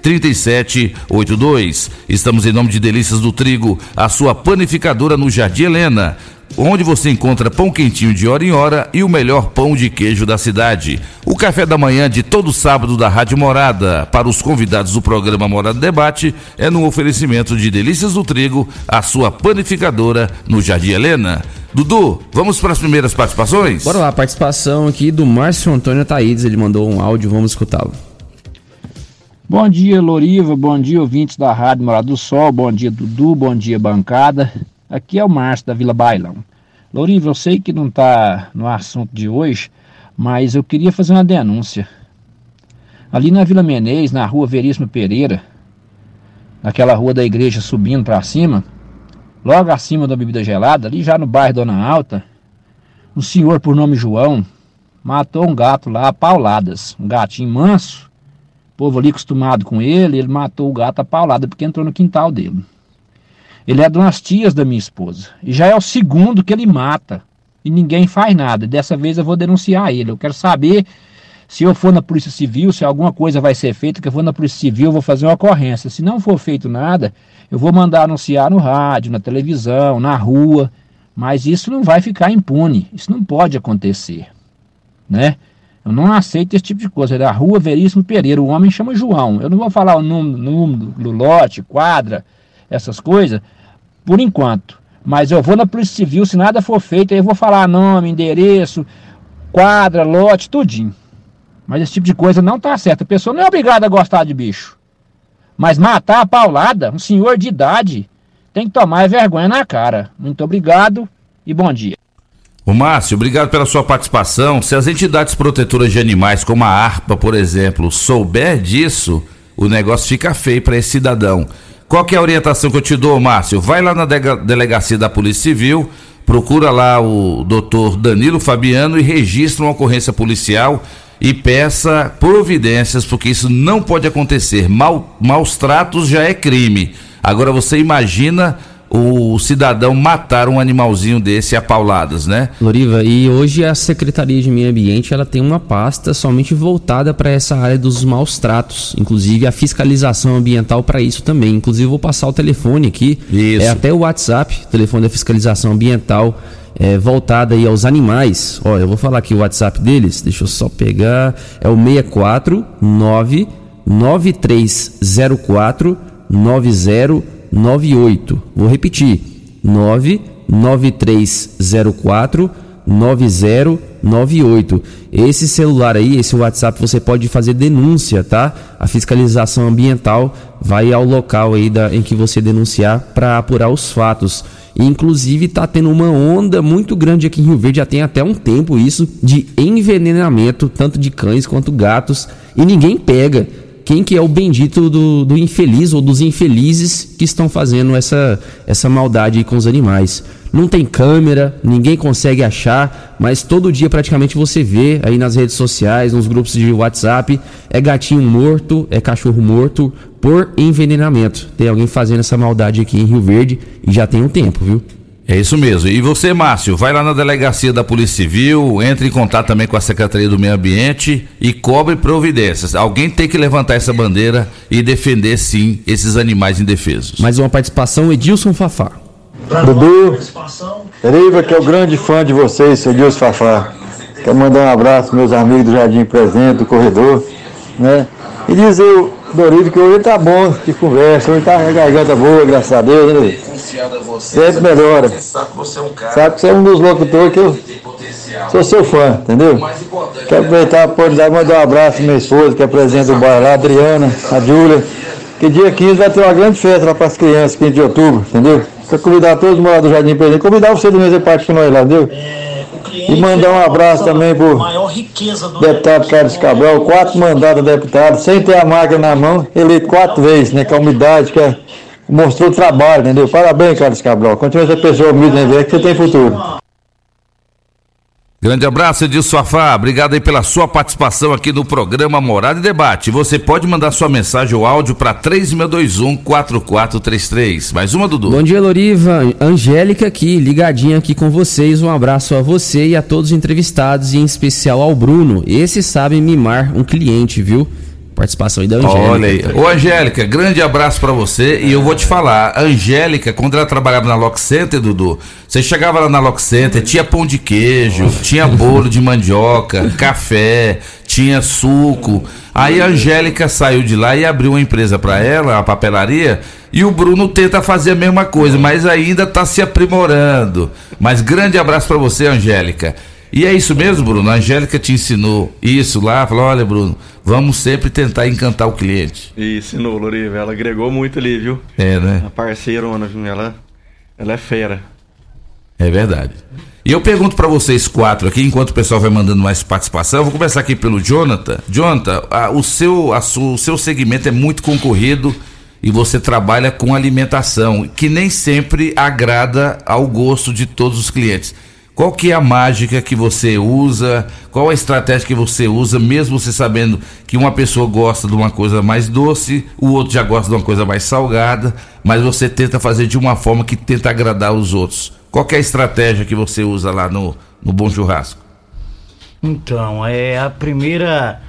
3613-3782. Estamos em nome de Delícias do Trigo, a sua panificadora no Jardim Helena onde você encontra pão quentinho de hora em hora e o melhor pão de queijo da cidade. O café da manhã de todo sábado da Rádio Morada, para os convidados do programa Morada Debate, é no oferecimento de Delícias do Trigo, a sua panificadora no Jardim Helena. Dudu, vamos para as primeiras participações? Bora lá, participação aqui do Márcio Antônio Taídes, ele mandou um áudio, vamos escutá-lo. Bom dia, Loriva. Bom dia, ouvintes da Rádio Morada do Sol. Bom dia, Dudu. Bom dia, bancada. Aqui é o Márcio da Vila Bailão. Loriva, eu sei que não está no assunto de hoje, mas eu queria fazer uma denúncia. Ali na Vila Menezes, na rua Veríssimo Pereira, naquela rua da igreja subindo para cima, logo acima da bebida gelada, ali já no bairro Dona Alta, um senhor por nome João matou um gato lá a pauladas, um gatinho manso. Povo ali acostumado com ele, ele matou o gato a paulada porque entrou no quintal dele. Ele é de umas tias da minha esposa. E já é o segundo que ele mata. E ninguém faz nada. Dessa vez eu vou denunciar ele. Eu quero saber se eu for na Polícia Civil, se alguma coisa vai ser feita, que eu vou na Polícia Civil, eu vou fazer uma ocorrência. Se não for feito nada, eu vou mandar anunciar no rádio, na televisão, na rua. Mas isso não vai ficar impune. Isso não pode acontecer. Né? Eu não aceito esse tipo de coisa. É da rua Veríssimo Pereira. O homem chama João. Eu não vou falar o número do lote, quadra, essas coisas, por enquanto. Mas eu vou na Polícia Civil, se nada for feito, aí eu vou falar nome, endereço, quadra, lote, tudinho. Mas esse tipo de coisa não tá certo. A pessoa não é obrigada a gostar de bicho. Mas matar a paulada, um senhor de idade, tem que tomar vergonha na cara. Muito obrigado e bom dia. Ô Márcio, obrigado pela sua participação. Se as entidades protetoras de animais, como a ARPA, por exemplo, souber disso, o negócio fica feio para esse cidadão. Qual é a orientação que eu te dou, Márcio? Vai lá na delegacia da Polícia Civil, procura lá o doutor Danilo Fabiano e registra uma ocorrência policial e peça providências, porque isso não pode acontecer. Mal, maus tratos já é crime. Agora você imagina o cidadão matar um animalzinho desse a pauladas, né? Loriva, e hoje a Secretaria de Meio Ambiente ela tem uma pasta somente voltada para essa área dos maus tratos, inclusive a fiscalização ambiental para isso também. Inclusive vou passar o telefone aqui, Isso. é até o WhatsApp, telefone da fiscalização ambiental é, voltada aí aos animais. Olha, eu vou falar aqui o WhatsApp deles, deixa eu só pegar, é o 649 9304 9098. Vou repetir. 99304 9098. Esse celular aí, esse WhatsApp, você pode fazer denúncia, tá? A fiscalização ambiental vai ao local aí da, em que você denunciar para apurar os fatos. Inclusive tá tendo uma onda muito grande aqui em Rio Verde, já tem até um tempo isso, de envenenamento, tanto de cães quanto gatos, e ninguém pega quem que é o bendito do, do infeliz ou dos infelizes que estão fazendo essa, essa maldade com os animais. Não tem câmera, ninguém consegue achar, mas todo dia praticamente você vê aí nas redes sociais, nos grupos de WhatsApp, é gatinho morto, é cachorro morto por envenenamento. Tem alguém fazendo essa maldade aqui em Rio Verde e já tem um tempo, viu? É isso mesmo. E você, Márcio, vai lá na delegacia da Polícia Civil, entre em contato também com a Secretaria do Meio Ambiente e cobre providências. Alguém tem que levantar essa bandeira e defender, sim, esses animais indefesos. Mais uma participação, Edilson Fafá. Dudu, Eriva, que é o grande fã de vocês, Edilson Fafá. Quero mandar um abraço meus amigos do Jardim Presente, do corredor, né? E dizer, Dorivo, que hoje tá bom de conversa, hoje tá com a garganta boa, graças a Deus, né? Dorivo? Sempre melhora. Sabe que você é um dos locutores que eu sou seu fã, entendeu? Quero aproveitar a oportunidade de mandar um abraço minha esposa, que é presidente do bairro lá, a Adriana, a Júlia. Que dia 15 vai ter uma grande festa lá para as crianças, 15 de outubro, entendeu? Quero convidar todos os moradores do Jardim Presente, convidar você a fazer parte com nós lá, entendeu? E mandar um abraço também pro deputado Carlos Cabral, quatro mandados deputado, sem ter a máquina na mão, eleito quatro vezes, né? Com a umidade, que é, mostrou trabalho, entendeu? Parabéns, Carlos Cabral. Continua essa pessoa humilde, né? Que você tem futuro. Grande abraço, Edilson Fafá. Obrigado aí pela sua participação aqui no programa Morada e Debate. Você pode mandar sua mensagem ou áudio para 3621-4433. Mais uma, Dudu. Bom dia, Loriva. Angélica aqui, ligadinha aqui com vocês. Um abraço a você e a todos os entrevistados, e em especial ao Bruno. Esse sabe mimar um cliente, viu? Participação aí da Angélica. Olha aí. Ô, Angélica, grande abraço pra você. E eu vou te falar, a Angélica, quando ela trabalhava na Lock Center, Dudu, você chegava lá na Lock Center, tinha pão de queijo, tinha bolo de mandioca, café, tinha suco. Aí a Angélica saiu de lá e abriu uma empresa pra ela, a papelaria, e o Bruno tenta fazer a mesma coisa, mas ainda tá se aprimorando. Mas grande abraço pra você, Angélica. E é isso mesmo, Bruno? A Angélica te ensinou isso lá? Falou: olha, Bruno, vamos sempre tentar encantar o cliente. E ensinou, Loriva. Ela agregou muito ali, viu? É, né? A parceirona, viu? Ela, ela é fera. É verdade. E eu pergunto pra vocês quatro aqui, enquanto o pessoal vai mandando mais participação, eu vou começar aqui pelo Jonathan. Jonathan, a- o, seu, a o seu segmento é muito concorrido e você trabalha com alimentação, que nem sempre agrada ao gosto de todos os clientes. Qual que é a mágica que você usa? Qual a estratégia que você usa, mesmo você sabendo que uma pessoa gosta de uma coisa mais doce, o outro já gosta de uma coisa mais salgada, mas você tenta fazer de uma forma que tenta agradar os outros. Qual que é a estratégia que você usa lá no, no Bom Churrasco? Então, é a primeira.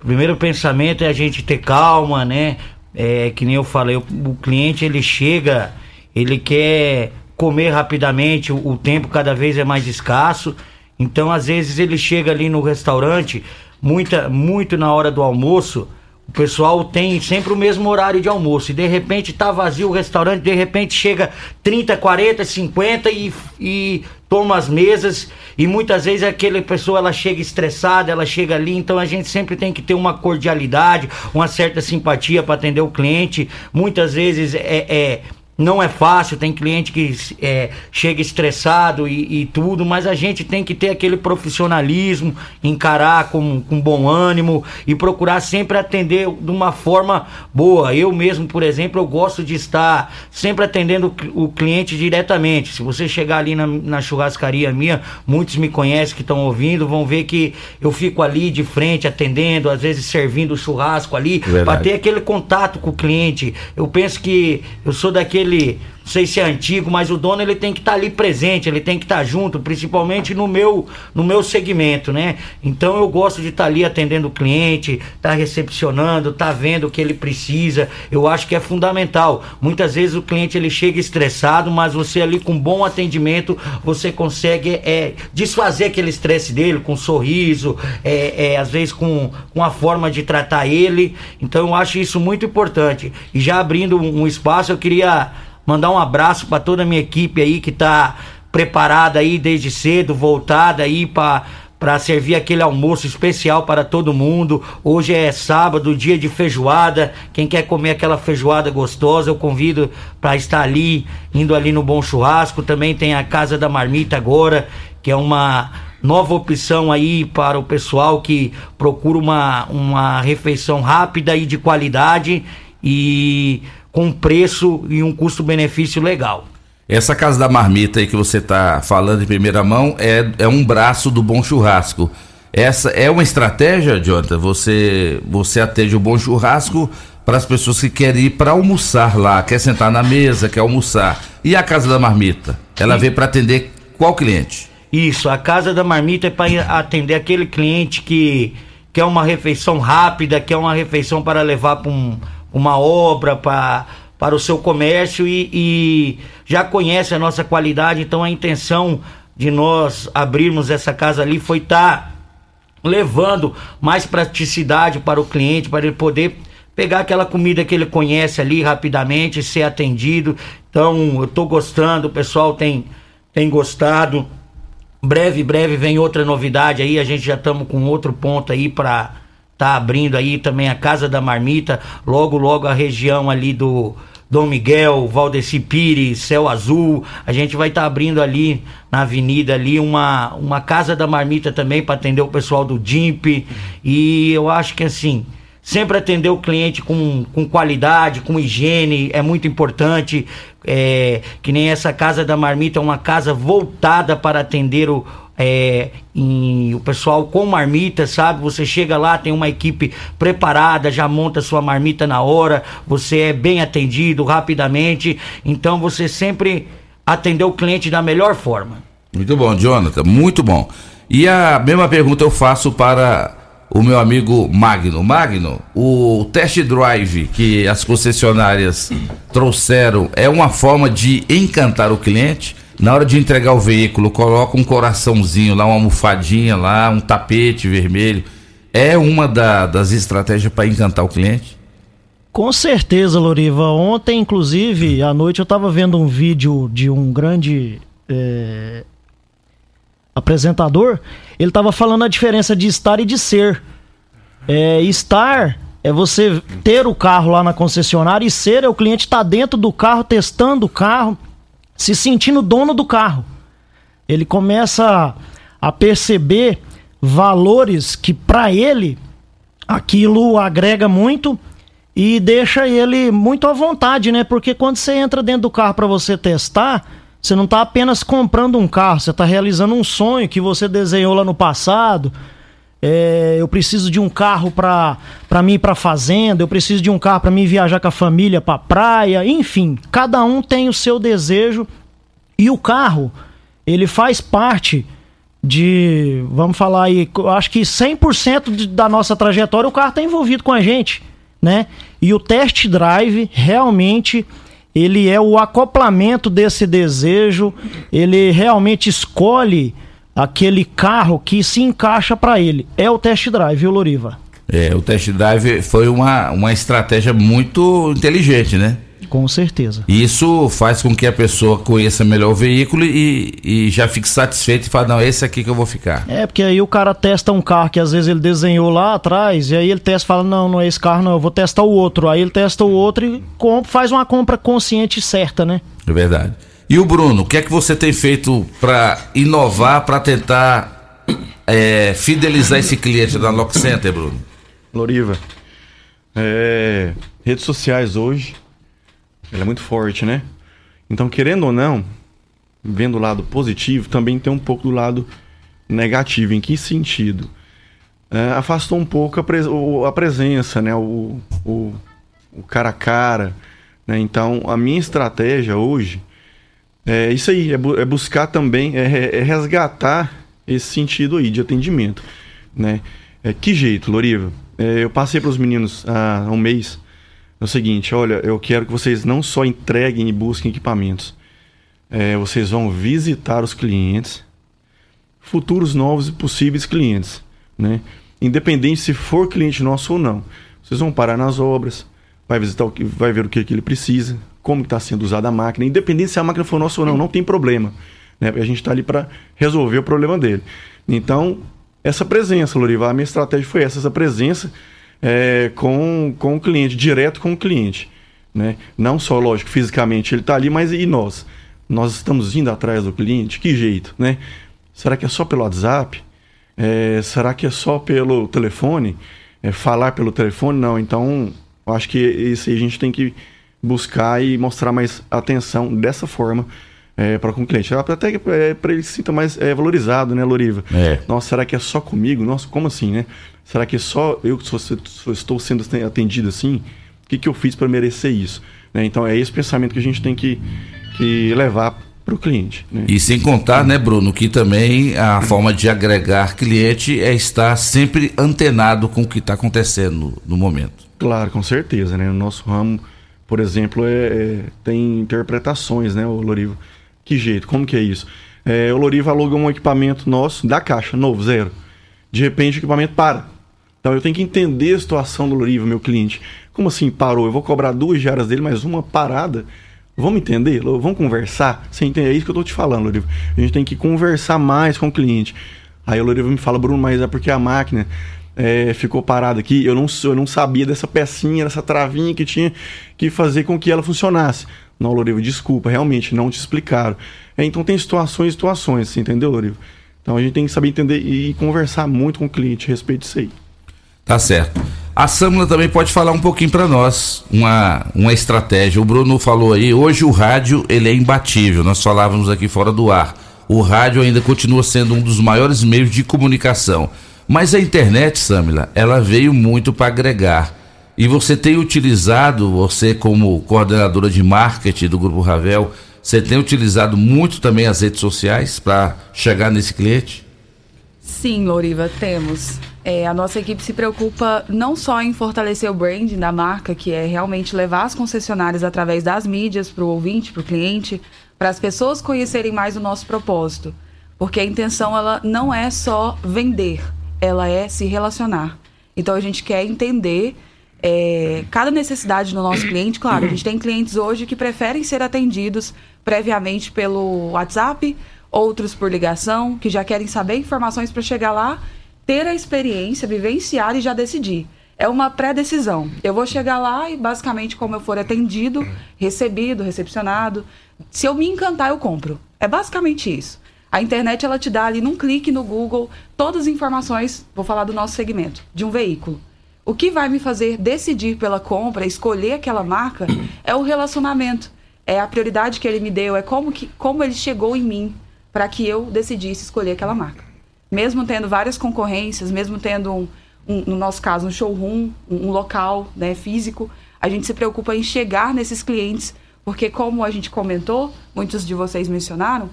O primeiro pensamento é a gente ter calma, né? É que nem eu falei, o, o cliente ele chega, ele quer comer rapidamente, o, o tempo cada vez é mais escasso. Então, às vezes, ele chega ali no restaurante, muita, muito na hora do almoço. O pessoal tem sempre o mesmo horário de almoço e de repente tá vazio o restaurante, de repente chega 30, 40, 50 e, e toma as mesas e muitas vezes aquela pessoa ela chega estressada, ela chega ali, então a gente sempre tem que ter uma cordialidade, uma certa simpatia para atender o cliente. Muitas vezes é, é não é fácil, tem cliente que é, chega estressado e, e tudo, mas a gente tem que ter aquele profissionalismo, encarar com, com bom ânimo e procurar sempre atender de uma forma boa. Eu mesmo, por exemplo, eu gosto de estar sempre atendendo o cl- o cliente diretamente. Se você chegar ali na, na churrascaria minha, muitos me conhecem que estão ouvindo, vão ver que eu fico ali de frente atendendo, às vezes servindo o churrasco ali, para ter aquele contato com o cliente. Eu penso que eu sou daquele aquele não sei se é antigo, mas o dono ele tem que estar tá ali presente, ele tem que estar tá junto, principalmente no meu, no meu segmento, né? Então eu gosto de estar tá ali atendendo o cliente, estar tá recepcionando, estar tá vendo o que ele precisa. Eu acho que é fundamental. Muitas vezes o cliente ele chega estressado, mas você ali com bom atendimento, você consegue é, desfazer aquele estresse dele com um sorriso, é, é, às vezes com, com a forma de tratar ele. Então eu acho isso muito importante. E já abrindo um, um espaço, eu queria Mandar um abraço para toda a minha equipe aí que tá preparada aí desde cedo, voltada aí para para servir aquele almoço especial para todo mundo. Hoje é sábado, dia de feijoada. Quem quer comer aquela feijoada gostosa, eu convido para estar ali, indo ali no Bom Churrasco. Também tem a Casa da Marmita agora, que é uma nova opção aí para o pessoal que procura uma, uma refeição rápida e de qualidade. E com preço e um custo-benefício legal. Essa casa da marmita aí que você está falando em primeira mão é, é um braço do bom churrasco. Essa é uma estratégia, Jonathan? Você, você atende o bom churrasco para as pessoas que querem ir para almoçar lá, quer sentar na mesa, quer almoçar. E a casa da marmita? Ela veio para atender qual cliente? Isso, a casa da marmita é para atender aquele cliente que quer uma refeição rápida, quer uma refeição para levar para um uma obra pra, para o seu comércio e, e já conhece a nossa qualidade, então a intenção de nós abrirmos essa casa ali foi estar tá levando mais praticidade para o cliente, para ele poder pegar aquela comida que ele conhece ali rapidamente, ser atendido. Então, eu estou gostando, o pessoal tem, tem gostado. Breve, breve vem outra novidade aí, a gente já estamos com outro ponto aí para tá abrindo aí também a Casa da Marmita, logo, logo a região ali do Dom Miguel, Valdeci Pires, Céu Azul. A gente vai estar tá abrindo ali na avenida ali uma, uma Casa da Marmita também para atender o pessoal do DIMP. E eu acho que assim, sempre atender o cliente com, com qualidade, com higiene, é muito importante. É, que nem essa Casa da Marmita é uma casa voltada para atender o, é, em, o pessoal com marmita, sabe? Você chega lá, tem uma equipe preparada, já monta sua marmita na hora, você é bem atendido rapidamente, então você sempre atendeu o cliente da melhor forma. Muito bom, Jonathan, muito bom. E a mesma pergunta eu faço para o meu amigo Magno. Magno, o test drive que as concessionárias trouxeram é uma forma de encantar o cliente? Na hora de entregar o veículo, coloca um coraçãozinho lá, uma almofadinha lá, um tapete vermelho. É uma da, das estratégias para encantar o cliente? Com certeza, Loriva. Ontem, inclusive, à noite eu estava vendo um vídeo de um grande é, apresentador. Ele estava falando a diferença de estar e de ser. É, estar é você ter o carro lá na concessionária e ser é o cliente estar tá dentro do carro, testando o carro, se sentindo dono do carro. Ele começa a perceber valores que para ele aquilo agrega muito e deixa ele muito à vontade, né? Porque quando você entra dentro do carro para você testar, você não está apenas comprando um carro, você está realizando um sonho que você desenhou lá no passado. É, eu preciso de um carro para mim ir para fazenda, eu preciso de um carro para mim viajar com a família para praia, enfim, cada um tem o seu desejo e o carro, ele faz parte de, vamos falar aí, acho que 100% de, da nossa trajetória o carro está envolvido com a gente, né? E o test drive realmente ele é o acoplamento desse desejo, ele realmente escolhe aquele carro que se encaixa para ele. É o test drive, viu, Loriva? É, o test drive foi uma, uma estratégia muito inteligente, né? Com certeza. Isso faz com que a pessoa conheça melhor o veículo e, e já fique satisfeito e fale, não, esse aqui que eu vou ficar. É, porque aí o cara testa um carro que às vezes ele desenhou lá atrás, e aí ele testa e fala, não, não é esse carro não, eu vou testar o outro. Aí ele testa o outro e faz uma compra consciente certa, né? É verdade. E o Bruno, o que é que você tem feito para inovar, para tentar é, fidelizar esse cliente da Lock Center, Bruno? Loriva, é, redes sociais hoje, ela é muito forte, né? Então, querendo ou não, vendo o lado positivo, também tem um pouco do lado negativo. Em que sentido? É, afastou um pouco a, pres a presença, né? O, o, o cara a cara Né? Então, a minha estratégia hoje é isso aí, é, bu é buscar também, é, é, resgatar esse sentido aí de atendimento. Né? É, que jeito, Loriva? É, eu passei para os meninos há um mês é o seguinte: olha, eu quero que vocês não só entreguem e busquem equipamentos, é, vocês vão visitar os clientes, futuros novos e possíveis clientes, né? Independente se for cliente nosso ou não. Vocês vão parar nas obras, vai visitar o que, vai ver o que, que ele precisa, como está sendo usada a máquina, independente se a máquina for nossa ou não, não tem problema, né? A gente está ali para resolver o problema dele. Então, essa presença, Lorival, a minha estratégia foi essa, essa presença é, com, com o cliente, direto com o cliente. Né? Não só, lógico, fisicamente ele está ali, mas e nós? Nós estamos indo atrás do cliente? Que jeito, né? Será que é só pelo WhatsApp? É, será que é só pelo telefone? É, falar pelo telefone? Não. Então, acho que isso aí a gente tem que buscar e mostrar mais atenção dessa forma é, para com o cliente. Até é, para ele se sinta mais é, valorizado, né, Loriva? É. Nossa, será que é só comigo? Nossa, como assim, né? Será que é só eu que sou, sou, estou sendo atendido assim? O que, que eu fiz para merecer isso? Né? Então é esse pensamento que a gente tem que, que levar para o cliente. Né? E sem contar, né, Bruno, que também a forma de agregar cliente é estar sempre antenado com o que está acontecendo no, no, momento. Claro, com certeza, né? O nosso ramo, por exemplo, é, é tem interpretações, né, o Lorivo? Que jeito? Como que é isso? É, o Loriva aluga um equipamento nosso da caixa, novo, zero. De repente o equipamento para. Então eu tenho que entender a situação do Loriva, meu cliente. Como assim parou? Eu vou cobrar duas diárias dele, mas uma parada. Vamos entender? Vamos conversar? Você entende? É isso que eu estou te falando, Loriva. A gente tem que conversar mais com o cliente. Aí o Loriva me fala, Bruno, mas é porque a máquina é, ficou parada aqui. Eu não, eu não sabia dessa pecinha, dessa travinha que tinha que fazer com que ela funcionasse. Não, Lorivo, desculpa, realmente não te explicaram. É, então tem situações e situações, assim, entendeu, Lorivo? Então a gente tem que saber entender e conversar muito com o cliente a respeito disso aí. Tá certo. A Samla também pode falar um pouquinho para nós, uma, uma estratégia. O Bruno falou aí, hoje o rádio ele é imbatível, nós falávamos aqui fora do ar. O rádio ainda continua sendo um dos maiores meios de comunicação. Mas a internet, Samila, ela veio muito para agregar. E você tem utilizado, você como coordenadora de marketing do Grupo Ravel, você tem utilizado muito também as redes sociais para chegar nesse cliente? Sim, Loriva, temos. É, a nossa equipe se preocupa não só em fortalecer o branding da marca, que é realmente levar as concessionárias através das mídias para o ouvinte, para o cliente, para as pessoas conhecerem mais o nosso propósito. Porque a intenção ela não é só vender, ela é se relacionar. Então a gente quer entender é, cada necessidade do nosso cliente. Claro, a gente tem clientes hoje que preferem ser atendidos previamente pelo WhatsApp, outros por ligação, que já querem saber informações para chegar lá, ter a experiência, vivenciar e já decidir. É uma pré-decisão. Eu vou chegar lá e, basicamente, como eu for atendido, recebido, recepcionado, se eu me encantar, eu compro. É basicamente isso. A internet ela te dá ali num clique no Google todas as informações, vou falar do nosso segmento, de um veículo. O que vai me fazer decidir pela compra, escolher aquela marca, é o relacionamento. É a prioridade que ele me deu, é como, que, como ele chegou em mim para que eu decidisse escolher aquela marca. Mesmo tendo várias concorrências, mesmo tendo, um, um no nosso caso, um showroom, um, um local né, físico, a gente se preocupa em chegar nesses clientes, porque como a gente comentou, muitos de vocês mencionaram,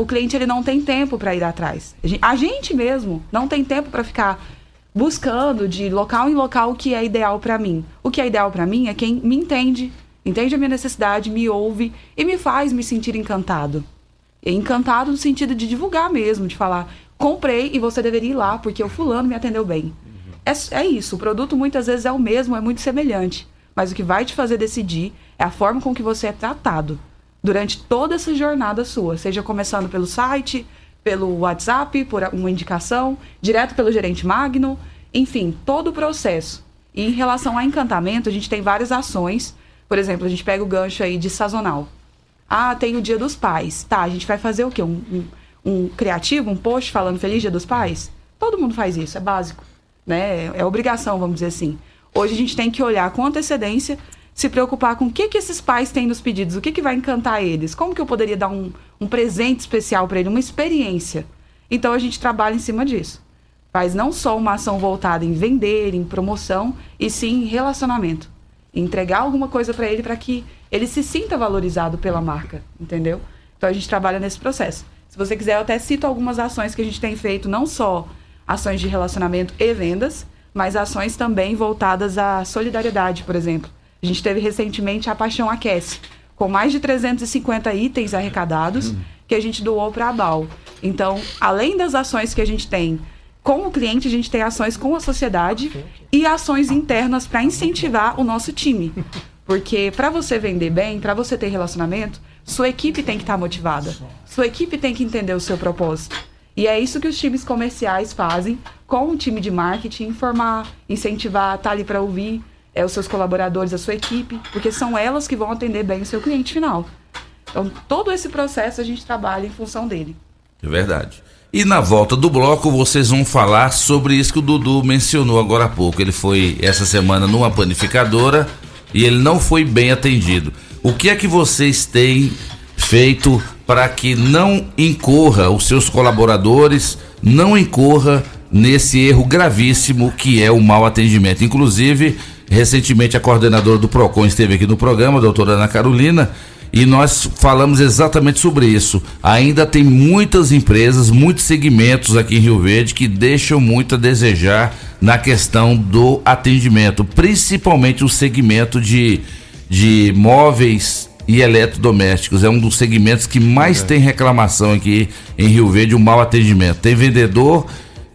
o cliente ele não tem tempo para ir atrás. A gente mesmo não tem tempo para ficar buscando de local em local o que é ideal para mim. O que é ideal para mim é quem me entende, entende a minha necessidade, me ouve e me faz me sentir encantado. Encantado no sentido de divulgar mesmo, de falar, comprei e você deveria ir lá porque o fulano me atendeu bem. É, é isso, o produto muitas vezes é o mesmo, é muito semelhante. Mas o que vai te fazer decidir é a forma com que você é tratado durante toda essa jornada sua, seja começando pelo site, pelo WhatsApp, por uma indicação, direto pelo gerente Magno, enfim, todo o processo. E em relação a encantamento, a gente tem várias ações. Por exemplo, a gente pega o gancho aí de sazonal. Ah, tem o Dia dos Pais. Tá, a gente vai fazer o quê? Um, um, um criativo, um post falando Feliz Dia dos Pais? Todo mundo faz isso, é básico. Né? É obrigação, vamos dizer assim. Hoje a gente tem que olhar com antecedência se preocupar com o que, que esses pais têm nos pedidos, o que, que vai encantar eles, como que eu poderia dar um, um presente especial para ele, uma experiência. Então a gente trabalha em cima disso. Faz não só uma ação voltada em vender, em promoção, e sim em relacionamento. entregar alguma coisa para ele para que ele se sinta valorizado pela marca, entendeu? Então a gente trabalha nesse processo. Se você quiser, eu até cito algumas ações que a gente tem feito, não só ações de relacionamento e vendas, mas ações também voltadas à solidariedade, por exemplo. A gente teve recentemente a Paixão Aquece, com mais de 350 itens arrecadados que a gente doou para a BAL. Então, além das ações que a gente tem com o cliente, a gente tem ações com a sociedade e ações internas para incentivar o nosso time. Porque para você vender bem, para você ter relacionamento, sua equipe tem que estar tá motivada. Sua equipe tem que entender o seu propósito. E é isso que os times comerciais fazem com o time de marketing, informar, incentivar, estar tá ali para ouvir é, os seus colaboradores, a sua equipe, porque são elas que vão atender bem o seu cliente final. Então, todo esse processo a gente trabalha em função dele. É verdade. E na volta do bloco vocês vão falar sobre isso que o Dudu mencionou agora há pouco. Ele foi essa semana numa panificadora e ele não foi bem atendido. O que é que vocês têm feito para que não incorra os seus colaboradores, não incorra nesse erro gravíssimo que é o mau atendimento? Inclusive, Recentemente a coordenadora do PROCON esteve aqui no programa, a doutora Ana Carolina, e nós falamos exatamente sobre isso. Ainda tem muitas empresas, muitos segmentos aqui em Rio Verde que deixam muito a desejar na questão do atendimento, principalmente o segmento de, de móveis e eletrodomésticos. É um dos segmentos que mais é. tem reclamação aqui em Rio Verde, o um mau atendimento. Tem vendedor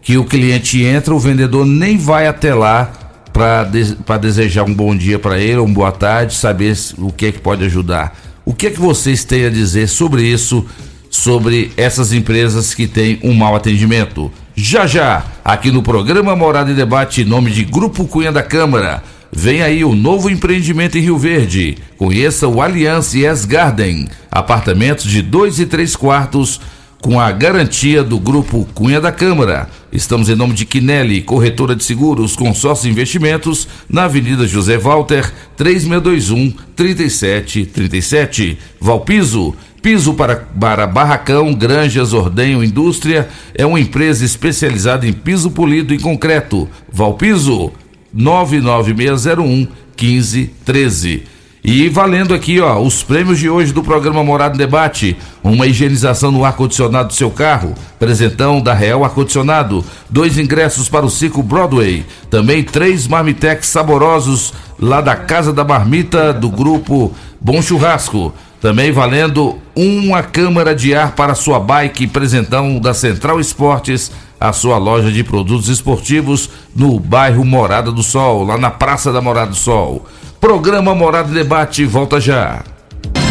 que o cliente entra, o vendedor nem vai até lá para de, desejar um bom dia para ele, uma boa tarde, saber o que é que pode ajudar. O que é que vocês têm a dizer sobre isso, sobre essas empresas que têm um mau atendimento? Já já, aqui no programa Morada e Debate, em nome de Grupo Cunha da Câmara. Vem aí o novo empreendimento em Rio Verde. Conheça o Aliança Yes Garden. Apartamentos de dois e três quartos com a garantia do Grupo Cunha da Câmara. Estamos em nome de Quinelli, corretora de seguros, consórcio investimentos, na Avenida José Walter, 3621 3737. Valpiso, piso para, para barracão, granjas, ordenho, indústria, é uma empresa especializada em piso polido e concreto. Valpiso, 99601 1513. E valendo aqui, ó, os prêmios de hoje do programa Morado Debate. Uma higienização no ar-condicionado do seu carro. Presentão da Real Ar-Condicionado. Dois ingressos para o Circo Broadway. Também três marmitex saborosos lá da Casa da Marmita do grupo Bom Churrasco. Também valendo uma câmara de ar para sua bike. Presentão da Central Esportes a sua loja de produtos esportivos no bairro Morada do Sol, lá na Praça da Morada do Sol. Programa Morada em Debate volta já.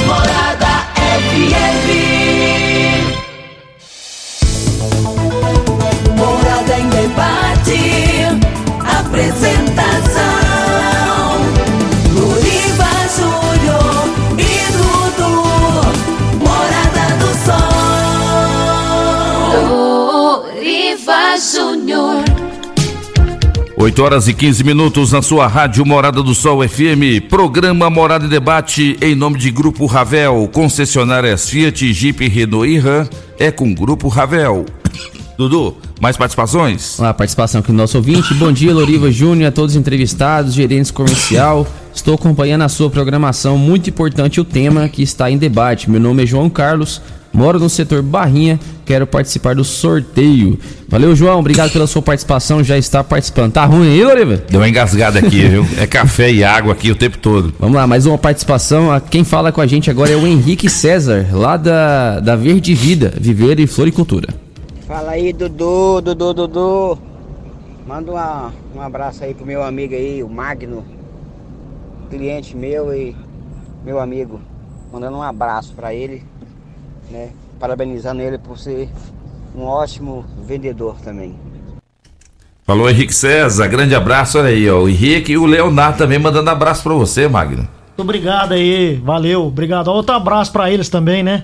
Morada FM. 8 horas e 15 minutos na sua rádio Morada do Sol FM, programa Morada e Debate em nome de Grupo Ravel, concessionárias Fiat, Jeep, Renault e Ram, é com Grupo Ravel. Dudu, mais participações? Uma participação aqui do nosso ouvinte. Bom dia, Loriva Júnior, a todos os entrevistados, gerentes comercial. Estou acompanhando a sua programação, muito importante o tema que está em debate. Meu nome é João Carlos, Moro no setor Barrinha, quero participar do sorteio. Valeu, João, obrigado pela sua participação, já está participando. Tá ruim aí, Loriva? Deu uma engasgada aqui, viu? É café e água aqui o tempo todo. Vamos lá, mais uma participação. Quem fala com a gente agora é o Henrique César, lá da, da Verde Vida, Viver e Floricultura. Fala aí, Dudu, Dudu, Dudu. Manda uma, um abraço aí pro meu amigo aí, o Magno, cliente meu e meu amigo. Mandando um abraço para ele né? Parabenizando ele por ser um ótimo vendedor também. Falou Henrique César, grande abraço, olha aí, ó. O Henrique e o Leonardo também mandando abraço para você, Magno. Muito obrigado aí, valeu, obrigado. Outro abraço para eles também, né?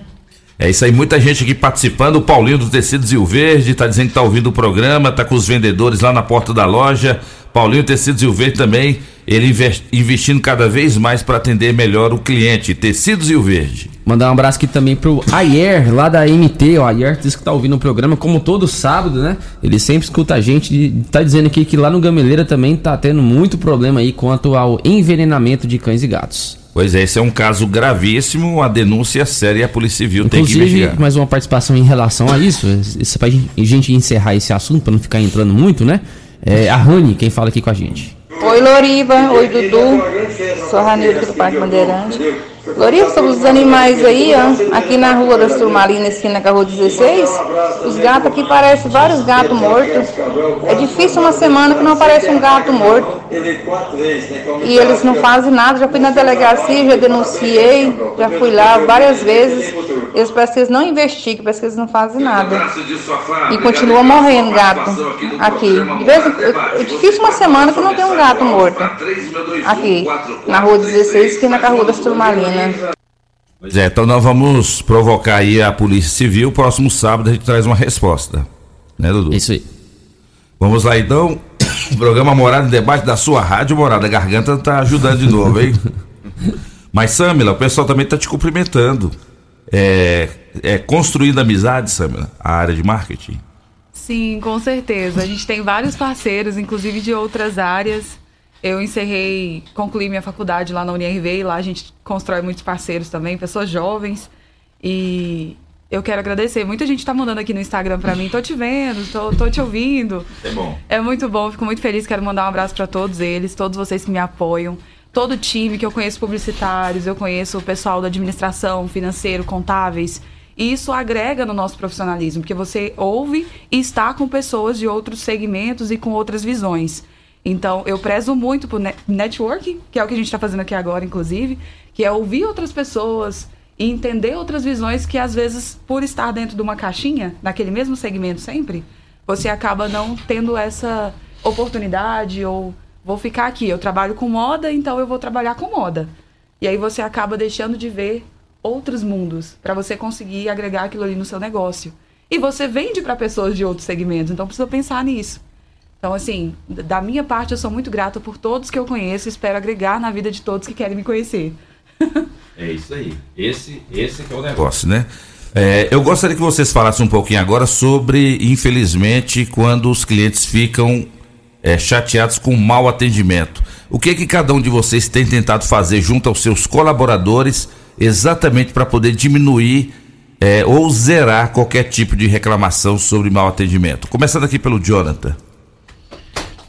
É isso aí, muita gente aqui participando. O Paulinho do Tecidos Rio Verde tá dizendo que tá ouvindo o programa, tá com os vendedores lá na porta da loja. Paulinho Tecidos Rio Verde também, ele invest- investindo cada vez mais para atender melhor o cliente. Tecidos Rio Verde. Mandar um abraço aqui também pro Ayer, lá da MT. O Ayer diz que tá ouvindo o programa, como todo sábado, né? Ele sempre escuta a gente. e Tá dizendo aqui que lá no Gameleira também tá tendo muito problema aí quanto ao envenenamento de cães e gatos. Pois é, esse é um caso gravíssimo, uma denúncia séria e a Polícia Civil tem que Inclusive, investigar. mais uma participação em relação a isso, isso pra gente encerrar esse assunto, pra não ficar entrando muito, né? É a Rani, quem fala aqui com a gente. Oi, Loriva. Oi, Dudu. Sou a Ranilda do Parque Bandeirante. Loriva, sobre os animais aí, ó. Aqui na rua das Turmalinas, esquina rua 16, os gatos aqui parecem vários gatos mortos. É difícil uma semana que não aparece um gato morto. E eles não fazem nada. Já fui na delegacia, já denunciei, já fui lá várias vezes. Eles parecem que eles não investigam, parece que eles não fazem nada. E continua morrendo gato aqui. De vez em, é difícil uma semana que não tem um gato morto. Aqui, na rua 16, aqui na Rua das Turmalinas. Pois é, então nós vamos provocar aí a Polícia Civil. Próximo sábado a gente traz uma resposta. Né, Dudu? Isso aí. Vamos lá então. O programa Morada em Debate da sua rádio Morada. A garganta tá ajudando de novo, hein? Mas, Samila, o pessoal também tá te cumprimentando. É, é construindo amizade, Samila, a área de marketing. Sim, com certeza. A gente tem vários parceiros, inclusive de outras áreas. Eu encerrei, concluí minha faculdade lá na UNIRV e lá a gente constrói muitos parceiros também, pessoas jovens. E eu quero agradecer. Muita gente tá mandando aqui no Instagram pra mim, tô te vendo, tô, tô te ouvindo. É bom. É muito bom, fico muito feliz. Quero mandar um abraço para todos eles, todos vocês que me apoiam, todo o time que eu conheço publicitários, eu conheço o pessoal da administração, financeiro, contáveis. E isso agrega no nosso profissionalismo, porque você ouve e está com pessoas de outros segmentos e com outras visões. Então, eu prezo muito por ne- networking, que é o que a gente está fazendo aqui agora, inclusive, que é ouvir outras pessoas e entender outras visões que, às vezes, por estar dentro de uma caixinha, naquele mesmo segmento sempre, você acaba não tendo essa oportunidade ou vou ficar aqui, eu trabalho com moda, então eu vou trabalhar com moda. E aí você acaba deixando de ver outros mundos para você conseguir agregar aquilo ali no seu negócio. E você vende para pessoas de outros segmentos, então precisa pensar nisso. Então, assim, da minha parte, eu sou muito grata por todos que eu conheço e espero agregar na vida de todos que querem me conhecer. É isso aí. Esse, esse que é o negócio, né? É, eu gostaria que vocês falassem um pouquinho agora sobre, infelizmente, quando os clientes ficam é, chateados com mau atendimento. O que que cada um de vocês tem tentado fazer junto aos seus colaboradores exatamente para poder diminuir é, ou zerar qualquer tipo de reclamação sobre mau atendimento? Começando aqui pelo Jonathan.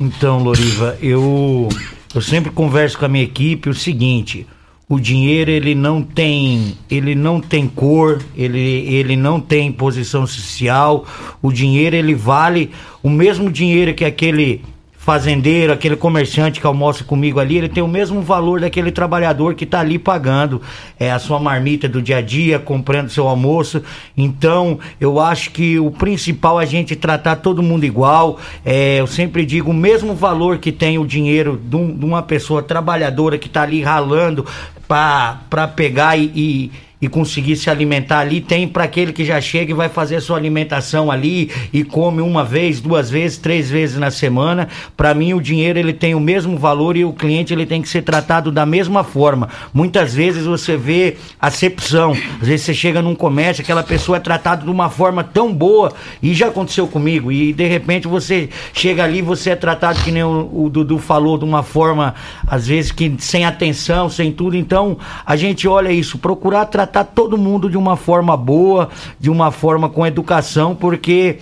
Então, Loriva, eu, eu sempre converso com a minha equipe o seguinte: o dinheiro ele não tem, ele não tem cor, ele, ele não tem posição social. O dinheiro ele vale o mesmo dinheiro que aquele fazendeiro, aquele comerciante que almoça comigo ali, ele tem o mesmo valor daquele trabalhador que está ali pagando é, a sua marmita do dia a dia, comprando seu almoço. Então, eu acho que o principal é a gente tratar todo mundo igual. É, eu sempre digo, o mesmo valor que tem o dinheiro de, um- de uma pessoa trabalhadora que está ali ralando para pegar e- e e conseguir se alimentar ali, tem para aquele que já chega e vai fazer sua alimentação ali e come uma vez, duas vezes, três vezes na semana. Para mim o dinheiro ele tem o mesmo valor e o cliente ele tem que ser tratado da mesma forma. Muitas vezes você vê acepção. Às vezes você chega num comércio, aquela pessoa é tratada de uma forma tão boa e já aconteceu comigo e de repente você chega ali, você é tratado que nem o, o Dudu falou de uma forma às vezes que sem atenção, sem tudo. Então, a gente olha isso, procurar tratar todo mundo de uma forma boa, de uma forma com educação, porque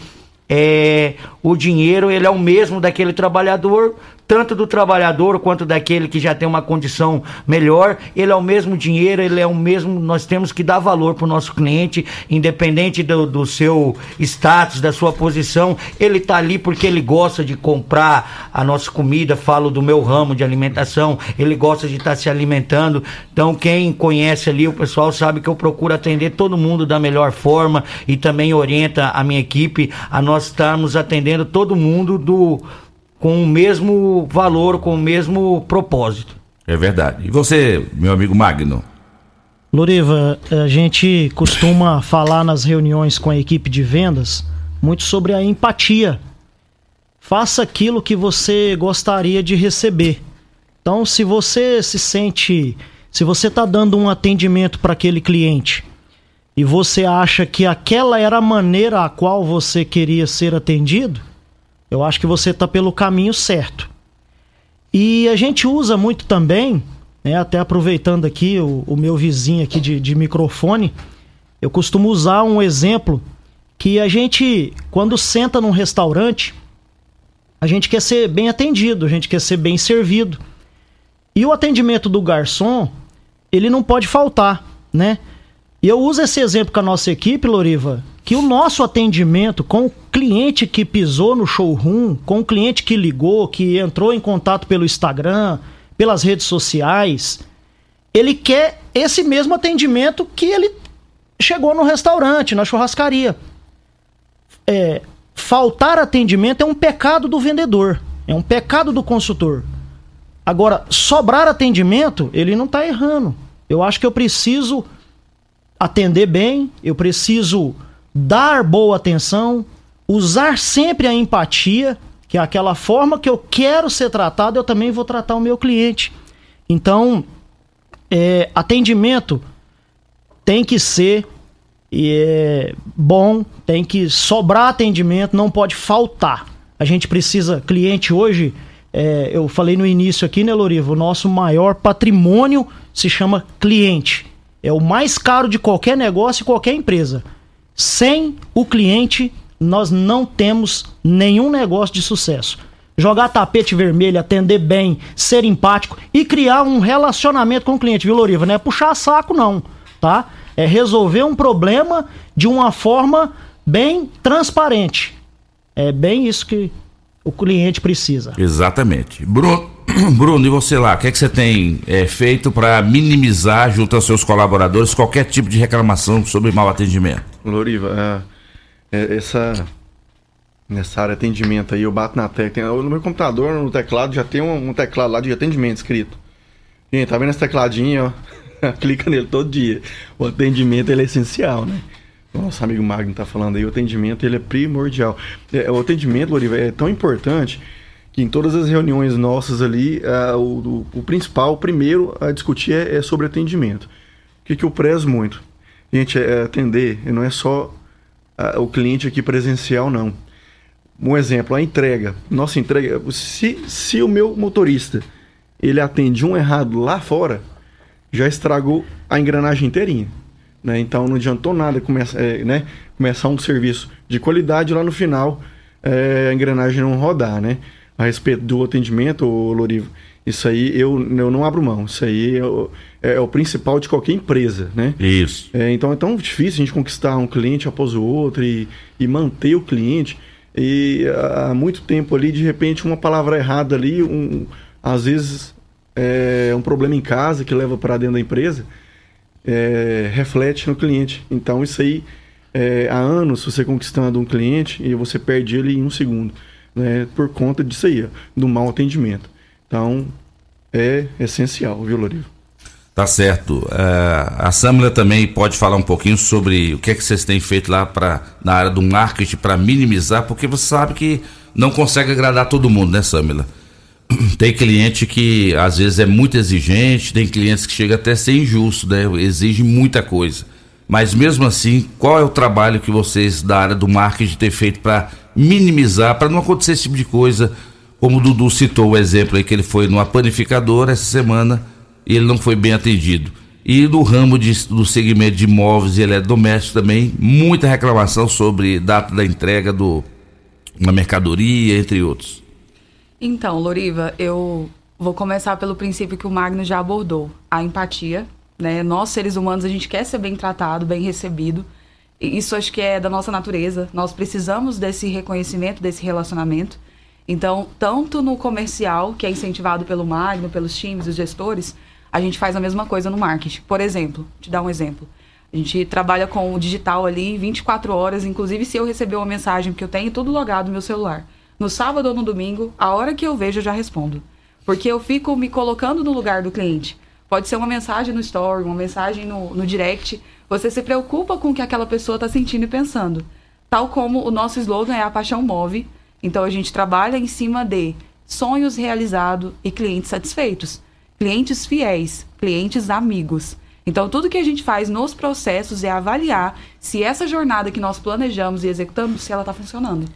é, o dinheiro ele é o mesmo daquele trabalhador, tanto do trabalhador quanto daquele que já tem uma condição melhor, ele é o mesmo dinheiro, ele é o mesmo, nós temos que dar valor para o nosso cliente, independente do, do seu status, da sua posição, ele está ali porque ele gosta de comprar a nossa comida, falo do meu ramo de alimentação, ele gosta de estar se alimentando, então quem conhece ali, o pessoal sabe que eu procuro atender todo mundo da melhor forma e também orienta a minha equipe a nós estarmos atendendo todo mundo do com o mesmo valor, com o mesmo propósito. É verdade. E você, meu amigo Magno? Loriva, a gente costuma falar nas reuniões com a equipe de vendas muito sobre a empatia. faça aquilo que você gostaria de receber. Então, se você se sente, se você está dando um atendimento para aquele cliente e você acha que aquela era a maneira a qual você queria ser atendido, eu acho que você está pelo caminho certo. E a gente usa muito também, né, até aproveitando aqui o, o meu vizinho aqui de, de microfone, eu costumo usar um exemplo que a gente, quando senta num restaurante, a gente quer ser bem atendido, a gente quer ser bem servido. E o atendimento do garçom, ele não pode faltar, né? E eu uso esse exemplo com a nossa equipe, Loriva, que o nosso atendimento com cliente que pisou no showroom, com o cliente que ligou, que entrou em contato pelo Instagram, pelas redes sociais, ele quer esse mesmo atendimento que ele chegou no restaurante, na churrascaria. É, faltar atendimento é um pecado do vendedor, é um pecado do consultor. Agora, sobrar atendimento, ele não está errando. Eu acho que eu preciso atender bem, eu preciso dar boa atenção, usar sempre a empatia, que é aquela forma que eu quero ser tratado, eu também vou tratar o meu cliente. Então, é, atendimento tem que ser é, bom, tem que sobrar atendimento, não pode faltar. A gente precisa, cliente hoje, é, eu falei no início aqui, né, Lorivo? O nosso maior patrimônio se chama cliente. É o mais caro de qualquer negócio e qualquer empresa. Sem o cliente, nós não temos nenhum negócio de sucesso. Jogar tapete vermelho, atender bem, ser empático e criar um relacionamento com o cliente, viu, Loriva? Não é puxar saco, não, tá? É resolver um problema de uma forma bem transparente. É bem isso que o cliente precisa. Exatamente. Bruno, Bruno, e você lá, o que, é que você tem é, feito para minimizar junto aos seus colaboradores qualquer tipo de reclamação sobre mau atendimento? Loriva, é, é, essa nessa área de atendimento aí, eu bato na tecla. No meu computador, no teclado, já tem um, um teclado lá de atendimento escrito. Gente, tá vendo esse tecladinho, ó? Clica nele todo dia. O atendimento ele é essencial, né? O nosso amigo Magno tá falando aí, o atendimento ele é primordial. É, o atendimento, Loriva, é tão importante que em todas as reuniões nossas ali, o, o, o, principal, o primeiro a discutir é, é sobre atendimento. O que, que eu prezo muito? Gente, é atender, não é só o cliente aqui presencial, não. Um exemplo, a entrega. Nossa entrega, se, se o meu motorista ele atende um errado lá fora, já estragou a engrenagem inteirinha. Né? Então não adiantou nada começar, é, né? começar um serviço de qualidade lá no final é, a engrenagem não rodar. Né? A respeito do atendimento, Lorivo, isso aí eu, eu não abro mão. Isso aí o, é, é o principal de qualquer empresa. Né? Isso. É, então é tão difícil a gente conquistar um cliente após o outro e, e manter o cliente. E há muito tempo ali, de repente, uma palavra errada ali, um, às vezes é um problema em casa que leva para dentro da empresa é, reflete no cliente. Então, isso aí, é, há anos você conquistando um cliente e você perde ele em um segundo, né, por conta disso aí, ó, do mau atendimento. Então, é essencial, viu, Lorivo? Tá certo. Uh, a Samila também pode falar um pouquinho sobre o que é que vocês têm feito lá pra, na área do marketing para minimizar, porque você sabe que não consegue agradar todo mundo, né, Samila? tem cliente que às vezes é muito exigente, tem clientes que chega até a ser injusto, né? Exige muita coisa. Mas mesmo assim, qual é o trabalho que vocês da área do marketing têm feito para minimizar, para não acontecer esse tipo de coisa? Como o Dudu citou o exemplo aí que ele foi numa panificadora essa semana e ele não foi bem atendido. E no ramo de, do segmento de imóveis e eletrodomésticos também, muita reclamação sobre data da entrega do, uma mercadoria, entre outros. Então, Loriva, eu vou começar pelo princípio que o Magno já abordou, a empatia, né? Nós seres humanos a gente quer ser bem tratado, bem recebido. Isso acho que é da nossa natureza. Nós precisamos desse reconhecimento, desse relacionamento. Então, tanto no comercial, que é incentivado pelo Magno, pelos times, os gestores, a gente faz a mesma coisa no marketing. Por exemplo, te dar um exemplo. A gente trabalha com o digital ali 24 horas, inclusive se eu receber uma mensagem, porque eu tenho tudo logado no meu celular no sábado ou no domingo, a hora que eu vejo eu já respondo. Porque eu fico me colocando no lugar do cliente. Pode ser uma mensagem no story, uma mensagem no, no direct. Você se preocupa com o que aquela pessoa está sentindo e pensando. Tal como o nosso slogan é A Paixão Move. Então a gente trabalha em cima de sonhos realizados e clientes satisfeitos, clientes fiéis, clientes amigos. Então tudo que a gente faz nos processos é avaliar se essa jornada que nós planejamos e executamos, se ela está funcionando.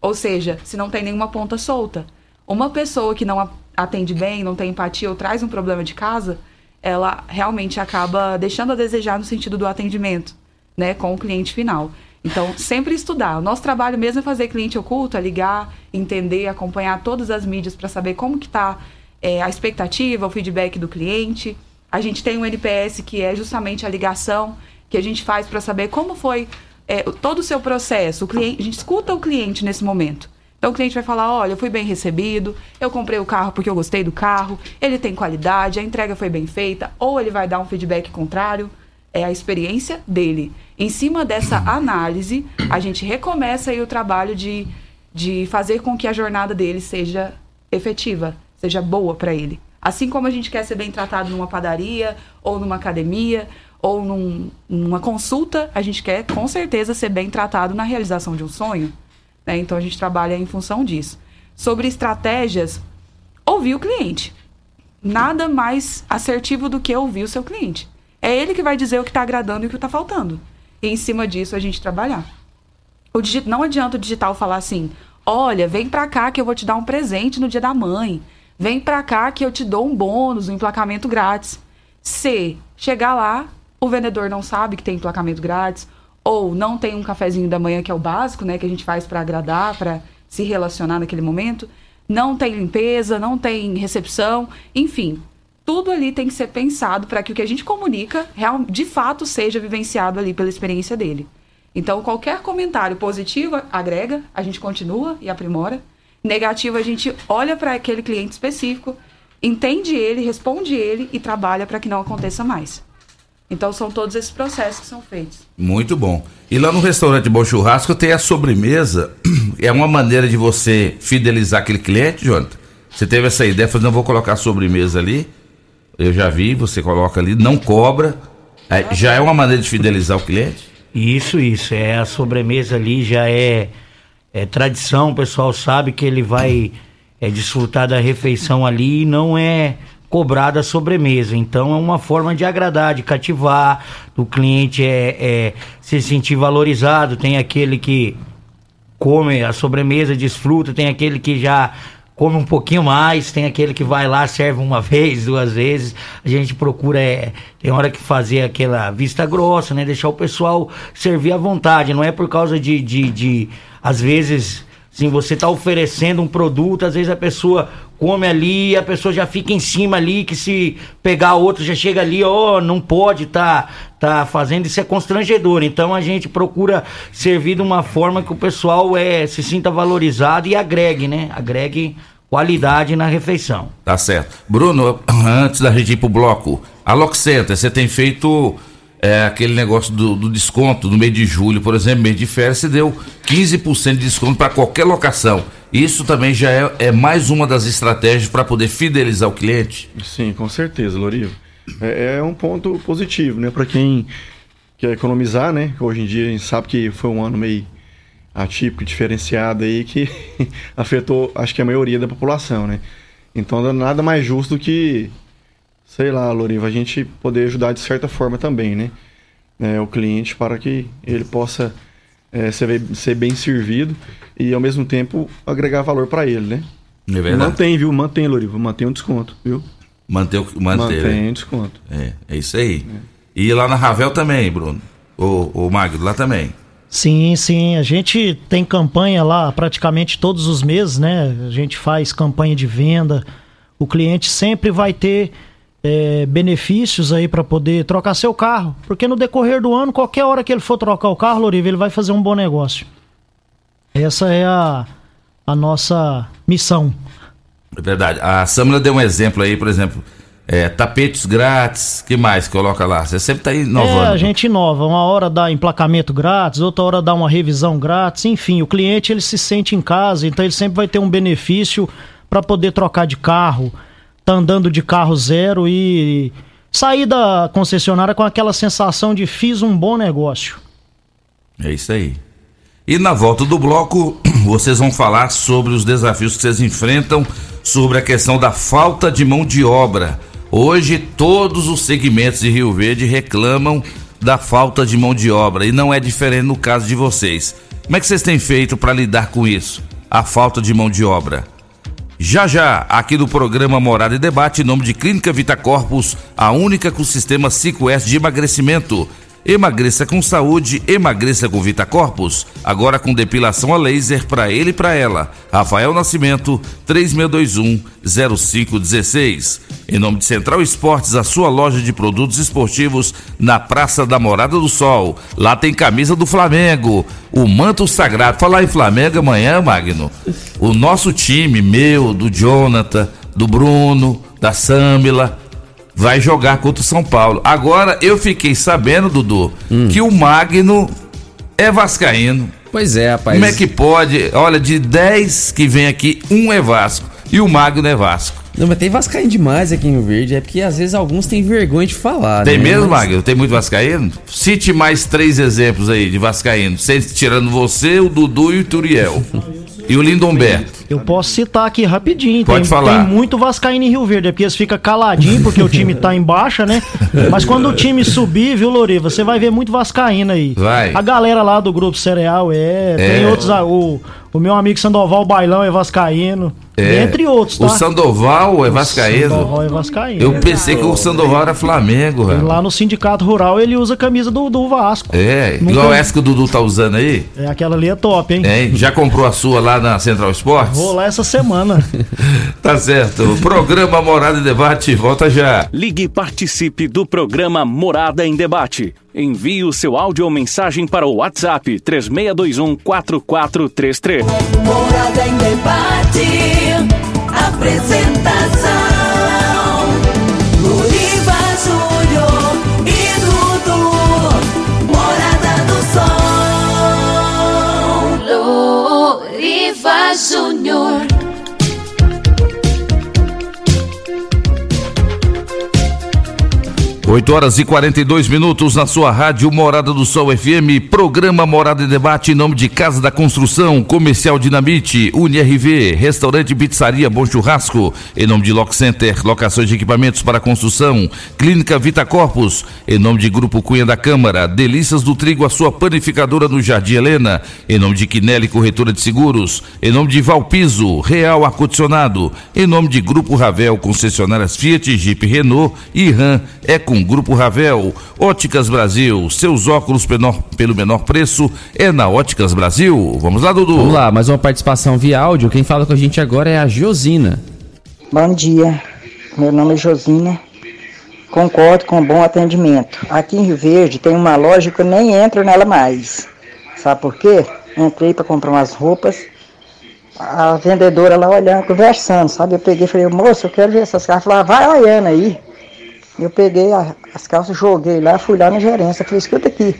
Ou seja, se não tem nenhuma ponta solta. Uma pessoa que não atende bem, não tem empatia ou traz um problema de casa, ela realmente acaba deixando a desejar no sentido do atendimento, né, com o cliente final. Então, sempre estudar. O nosso trabalho mesmo é fazer cliente oculto, é ligar, entender, acompanhar todas as mídias para saber como que está a expectativa, o feedback do cliente. A gente tem um NPS que é justamente a ligação que a gente faz para saber como foi é, todo o seu processo. O cliente, a gente escuta o cliente nesse momento. Então o cliente vai falar: olha, eu fui bem recebido, eu comprei o carro porque eu gostei do carro, ele tem qualidade, a entrega foi bem feita, ou ele vai dar um feedback contrário. É a experiência dele. Em cima dessa análise, a gente recomeça aí o trabalho de, de fazer com que a jornada dele seja efetiva, seja boa para ele. Assim como a gente quer ser bem tratado numa padaria, ou numa academia, ou num- numa consulta, a gente quer com certeza ser bem tratado na realização de um sonho. né? Então a gente trabalha em função disso. Sobre estratégias, ouvir o cliente. Nada mais assertivo do que ouvir o seu cliente. É ele que vai dizer o que está agradando e o que está faltando. E em cima disso a gente trabalhar. O digi- não adianta o digital falar assim: olha, vem pra cá que eu vou te dar um presente no dia da mãe. Vem pra cá que eu te dou um bônus, um emplacamento grátis. Se chegar lá, o vendedor não sabe que tem emplacamento grátis, ou não tem um cafezinho da manhã que é o básico, né, que a gente faz pra agradar, pra se relacionar naquele momento, não tem limpeza, não tem recepção, enfim, tudo ali tem que ser pensado para que o que a gente comunica real, de fato seja vivenciado ali pela experiência dele. Então, qualquer comentário positivo agrega, a gente continua e aprimora. Negativo, a gente olha para aquele cliente específico, entende ele, responde ele e trabalha para que não aconteça mais. Então, são todos esses processos que são feitos. Muito bom. E lá no restaurante Bom Churrasco tem a sobremesa. É uma maneira de você fidelizar aquele cliente, Jonathan? Você teve essa ideia, falou, não vou colocar a sobremesa ali. Eu já vi, você coloca ali, não cobra. Aí, já é uma maneira de fidelizar o cliente? Isso, isso. É a sobremesa ali já é, é tradição, o pessoal sabe que ele vai é, desfrutar da refeição ali e não é cobrada a sobremesa. Então é uma forma de agradar, de cativar, do cliente é, é se sentir valorizado. Tem aquele que come a sobremesa, desfruta, tem aquele que já come um pouquinho mais, tem aquele que vai lá, serve uma vez, duas vezes. A gente procura, é, tem hora que fazer aquela vista grossa, né? Deixar o pessoal servir à vontade. Não é por causa de, de, de às vezes, assim, você tá oferecendo um produto, às vezes a pessoa come ali, a pessoa já fica em cima ali, que se pegar outro já chega ali, ó, não pode tá, tá fazendo, isso é constrangedor. Então a gente procura servir de uma forma que o pessoal é, se sinta valorizado e agregue, né? Agregue qualidade na refeição. Tá certo. Bruno, antes da gente ir pro bloco, a Lock Center, você tem feito é, aquele negócio do, do desconto no mês de julho, por exemplo, mês de férias, você deu 15% de desconto para qualquer locação. Isso também já é, é mais uma das estratégias para poder fidelizar o cliente? Sim, com certeza, Lorivo. É, é um ponto positivo, né? Para quem quer economizar, né? Hoje em dia a gente sabe que foi um ano meio atípico, diferenciado aí, que afetou, acho que a maioria da população, né? Então nada mais justo que, sei lá, Loriva, a gente poder ajudar de certa forma também, né? É, o cliente para que ele possa é, ser, ser bem servido e ao mesmo tempo agregar valor para ele, né? É verdade. Mantém, viu? Mantém, Loriva. Mantém um desconto, viu? Manter, Mantém né? um desconto. É, é isso aí. E lá na Ravel também, Bruno. O, o Magno, lá também. Sim, sim. A gente tem campanha lá praticamente todos os meses, né? A gente faz campanha de venda. O cliente sempre vai ter é, benefícios aí para poder trocar seu carro. Porque no decorrer do ano, qualquer hora que ele for trocar o carro, Loriva, ele vai fazer um bom negócio. Essa é a, a nossa missão. É verdade. A Samila deu um exemplo aí, por exemplo, é, tapetes grátis, que mais coloca lá? Você sempre tá aí inovando. É, a gente inova. Uma hora dá emplacamento grátis, outra hora dá uma revisão grátis. Enfim, o cliente ele se sente em casa, então ele sempre vai ter um benefício para poder trocar de carro, tá andando de carro zero e sair da concessionária com aquela sensação de fiz um bom negócio. É isso aí. E na volta do bloco, vocês vão falar sobre os desafios que vocês enfrentam sobre a questão da falta de mão de obra. Hoje, todos os segmentos de Rio Verde reclamam da falta de mão de obra e não é diferente no caso de vocês. Como é que vocês têm feito para lidar com isso? A falta de mão de obra. Já já, aqui no programa Morada e Debate, em nome de Clínica Vita Corpus, a única com sistema 5S de emagrecimento. Emagreça com saúde, emagreça com Vita Corpus. Agora com depilação a laser para ele e para ela. Rafael Nascimento, 3621-0516. Em nome de Central Esportes, a sua loja de produtos esportivos na Praça da Morada do Sol. Lá tem camisa do Flamengo, o manto sagrado. Falar em Flamengo amanhã, Magno. O nosso time, meu, do Jonathan, do Bruno, da Samila vai jogar contra o São Paulo. Agora eu fiquei sabendo, Dudu, que o Magno é vascaíno. Pois é, rapaz. Como é que pode? Olha, de 10 que vem aqui, um é Vasco e o Magno é Vasco. Não, mas tem vascaíno demais aqui em Rio Verde, é porque às vezes alguns têm vergonha de falar, Tem né? mesmo, Mas- Magno? Tem muito vascaíno? Cite mais três exemplos aí de vascaíno. Tirando você, o Dudu e o Turiel. e o Lindomberto. Eu posso citar aqui rapidinho. Pode tem, falar. tem muito Vascaíno em Rio Verde, é porque eles ficam caladinhos porque o time tá em baixa, né? Mas quando o time subir, viu, Loriva, você vai ver muito Vascaíno aí. Vai. A galera lá do Grupo Cereal é. Tem É. outros. ah, O, o meu amigo Sandoval Bailão é Vascaíno. É. Entre outros, tá? O Sandoval é vascaíno. Sandoval é Vascaíno. Eu pensei que o Sandoval era Flamengo, E velho. lá no Sindicato Rural ele usa a camisa do, do Vasco. É, Nunca- igual essa que o Dudu tá usando aí. É, aquela ali é top, hein? Hein? Já comprou a sua lá na Central Esportes? Vou lá essa semana. Tá certo. O programa Morada e Debate volta já. Ligue e participe do programa Morada em Debate. Envie o seu áudio ou mensagem para o WhatsApp 3621 4433. Morada em debate. Apresentação. Luriva Júnior. Oito horas e 42 minutos na sua rádio Morada do Sol FM, programa Morada e Debate em nome de Casa da Construção, Comercial Dinamite, UniRV, Restaurante Pizzaria Bom Churrasco, em nome de Lock Center, locações de equipamentos para construção, Clínica Vita Corpus, em nome de Grupo Cunha da Câmara, Delícias do Trigo, a sua panificadora no Jardim Helena, em nome de Quinelli Corretora de Seguros, em nome de Valpiso, Real Ar-Condicionado, em nome de Grupo Ravel, concessionárias Fiat, Jeep Renault e Ram, é Grupo Ravel, Óticas Brasil, seus óculos menor- pelo menor preço é na Óticas Brasil. Vamos lá, Dudu. Vamos lá, mais uma participação via áudio. Quem fala com a gente agora é a Josina. Bom dia, meu nome é Josina. Concordo com o bom atendimento. Aqui em Rio Verde tem uma loja que eu nem entro nela mais. Sabe por quê? Entrei para comprar umas roupas, a vendedora lá olhando, conversando, sabe? Eu peguei e falei, moço, eu quero ver essas calças. Ela falou, "Ah, vai olhando aí. Eu peguei a- as calças, joguei lá, fui lá na gerência. Falei, escuta aqui,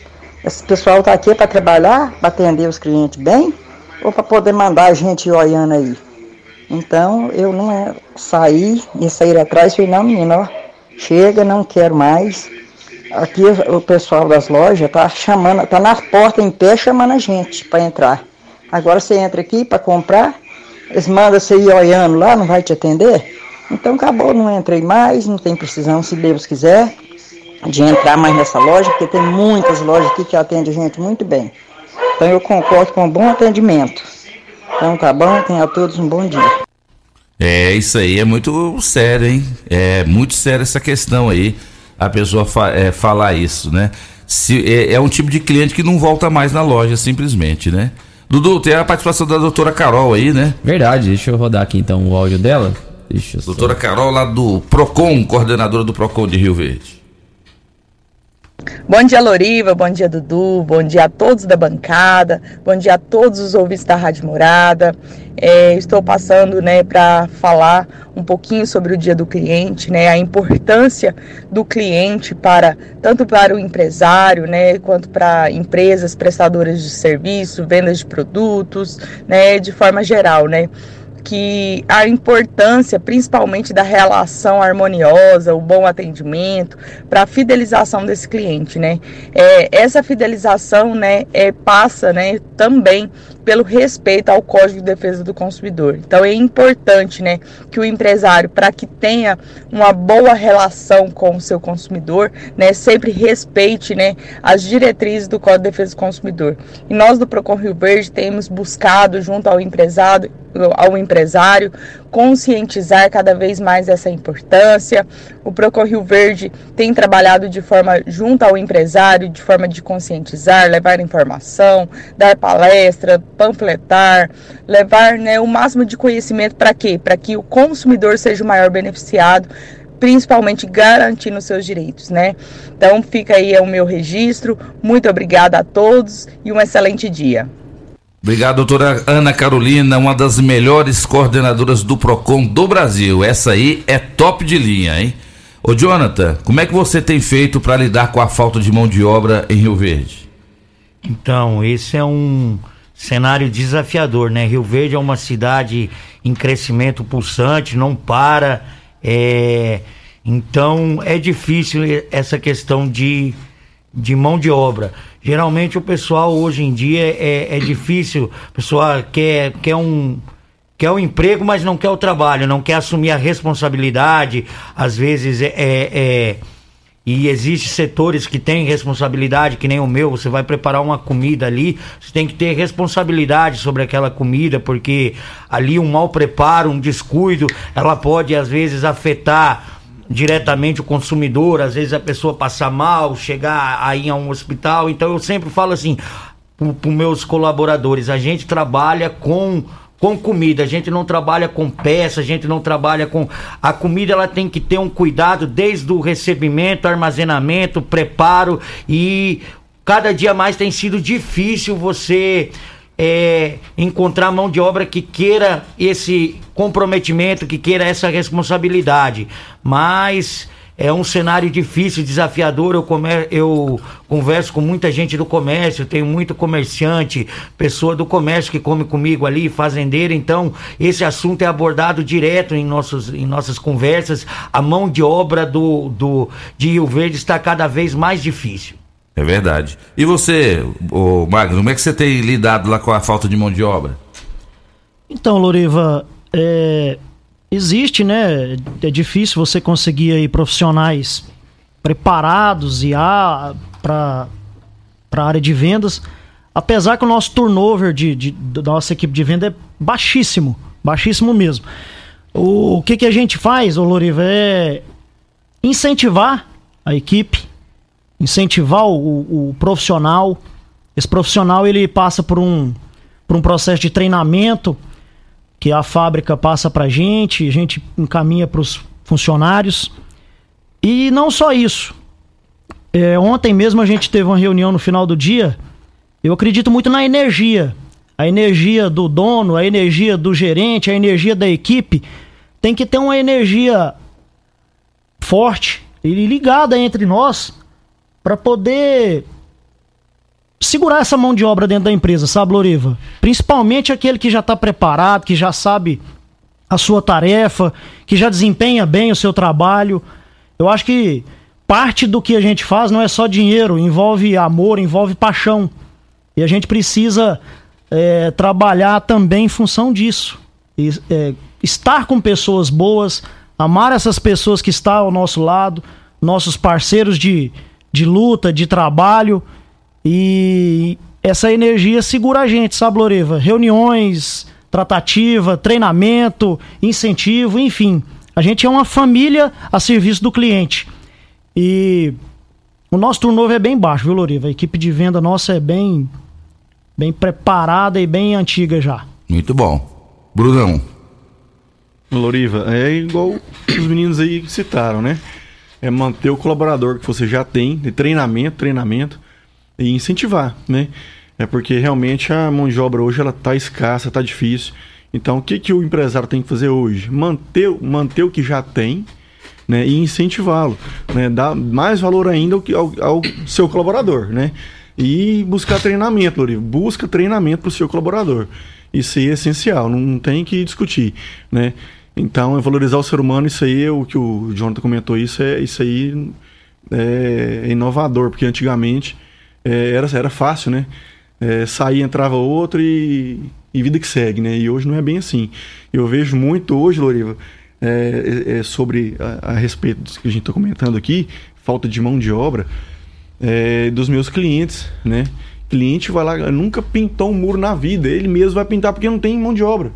esse pessoal tá aqui para trabalhar, para atender os clientes bem, ou para poder mandar a gente olhando aí? Então eu não é, saí e sair atrás, falei, não menino, ó, chega, não quero mais. Aqui o pessoal das lojas tá chamando, tá na porta em pé chamando a gente para entrar. Agora você entra aqui para comprar, eles mandam você ir olhando lá, não vai te atender? Então acabou, não entrei mais, não tem precisão, se Deus quiser, de entrar mais nessa loja, porque tem muitas lojas aqui que atendem a gente muito bem. Então eu concordo com um bom atendimento. Então tá bom, tenha a todos um bom dia. É, isso aí é muito sério, hein? É muito sério essa questão aí, a pessoa fa- é, falar isso, né? Se, é, é um tipo de cliente que não volta mais na loja, simplesmente, né? Dudu, tem a participação da doutora Carol aí, né? Verdade, deixa eu rodar aqui então o áudio dela. Só- Doutora Carol, lá do PROCON, coordenadora do PROCON de Rio Verde. Bom dia, Loriva. Bom dia, Dudu. Bom dia a todos da bancada. Bom dia a todos os ouvintes da Rádio Morada. É, estou passando né, para falar um pouquinho sobre o Dia do Cliente, né, a importância do cliente para tanto para o empresário, né, quanto para empresas prestadoras de serviço, vendas de produtos, né, de forma geral, né. Que a importância, principalmente da relação harmoniosa, o bom atendimento, para a fidelização desse cliente, né? É, essa fidelização, né, é, passa, né, também pelo respeito ao Código de Defesa do Consumidor. Então é importante, né, que o empresário, para que tenha uma boa relação com o seu consumidor, né, sempre respeite, né, as diretrizes do Código de Defesa do Consumidor. E nós do Procon Rio Verde temos buscado junto ao empresário, ao empresário conscientizar cada vez mais essa importância. O Procon Rio Verde tem trabalhado de forma junto ao empresário, de forma de conscientizar, levar informação, dar palestra, panfletar, levar né, o máximo de conhecimento para quê? Para que o consumidor seja o maior beneficiado principalmente garantindo seus direitos, né? Então fica aí o meu registro. Muito obrigada a todos e um excelente dia. Obrigado, doutora Ana Carolina, uma das melhores coordenadoras do PROCON do Brasil. Essa aí é top de linha, hein? Ô, Jonathan, como é que você tem feito para lidar com a falta de mão de obra em Rio Verde? Então, esse é um cenário desafiador, né? Rio Verde é uma cidade em crescimento pulsante, não para. É... Então, é difícil essa questão de, de mão de obra. Geralmente o pessoal hoje em dia é, é difícil, o pessoal quer, quer um quer o emprego, mas não quer o trabalho, não quer assumir a responsabilidade. Às vezes é, é, é e existem setores que têm responsabilidade, que nem o meu. Você vai preparar uma comida ali, você tem que ter responsabilidade sobre aquela comida, porque ali um mau preparo, um descuido, ela pode às vezes afetar diretamente o consumidor, às vezes a pessoa passar mal, chegar aí a um hospital. Então eu sempre falo assim para os meus colaboradores, a gente trabalha com com comida, a gente não trabalha com peça, a gente não trabalha com a comida, ela tem que ter um cuidado desde o recebimento, armazenamento, preparo e cada dia mais tem sido difícil você é, encontrar mão de obra que queira esse comprometimento, que queira essa responsabilidade. Mas é um cenário difícil, desafiador. Eu, eu converso com muita gente do comércio, tenho muito comerciante, pessoa do comércio que come comigo ali, fazendeiro. Então, esse assunto é abordado direto em, nossos, em nossas conversas. A mão de obra do, do, de Rio Verde está cada vez mais difícil. É verdade. E você, o Magno, como é que você tem lidado lá com a falta de mão de obra? Então, Loriva, é, existe, né? É difícil você conseguir aí profissionais preparados e para a área de vendas, apesar que o nosso turnover de, de, da nossa equipe de venda é baixíssimo, baixíssimo mesmo. O, o que, que a gente faz, Loriva, é incentivar a equipe incentivar o, o, profissional. Esse profissional ele passa por um, por um processo de treinamento que a fábrica passa para a gente, a gente encaminha para os funcionários. E não só isso. É, ontem mesmo a gente teve uma reunião no final do dia. Eu acredito muito na energia. A energia do dono, a energia do gerente, a energia da equipe. Tem que ter uma energia forte e ligada entre nós para poder segurar essa mão de obra dentro da empresa, sabe, Loriva? Principalmente aquele que já está preparado, que já sabe a sua tarefa, que já desempenha bem o seu trabalho. Eu acho que parte do que a gente faz não é só dinheiro, envolve amor, envolve paixão. E a gente precisa é, trabalhar também em função disso. E, é, estar com pessoas boas, amar essas pessoas que estão ao nosso lado, nossos parceiros de, de luta, de trabalho. E essa energia segura a gente, sabe, Loriva? Reuniões, tratativa, treinamento, incentivo, enfim. A gente é uma família a serviço do cliente. E o nosso turnover é bem baixo, viu, Loriva? A equipe de venda nossa é bem, bem preparada e bem antiga já. Muito bom. Brunão. Loriva, é igual os meninos aí que citaram, né? É manter o colaborador que você já tem, de treinamento, treinamento, e incentivar, né? É porque realmente a mão de obra hoje ela tá escassa, tá difícil. Então o que, que o empresário tem que fazer hoje? Manter, manter o que já tem, né? E incentivá-lo, né? Dar mais valor ainda ao, ao, ao seu colaborador, né? E buscar treinamento, Loriva. Busca treinamento para o seu colaborador. Isso é essencial, não tem que discutir, né? Então, é valorizar o ser humano, isso aí é o que o Jonathan comentou, isso é isso aí é, inovador, porque antigamente é, era, era fácil, né? É, saía, entrava outro e, e vida que segue, né? E hoje não é bem assim. Eu vejo muito hoje, Loriva, é, é, é sobre a, a, respeito do que a gente está comentando aqui, falta de mão de obra, é, dos meus clientes, né? Cliente vai lá, nunca pintou um muro na vida, ele mesmo vai pintar porque não tem mão de obra.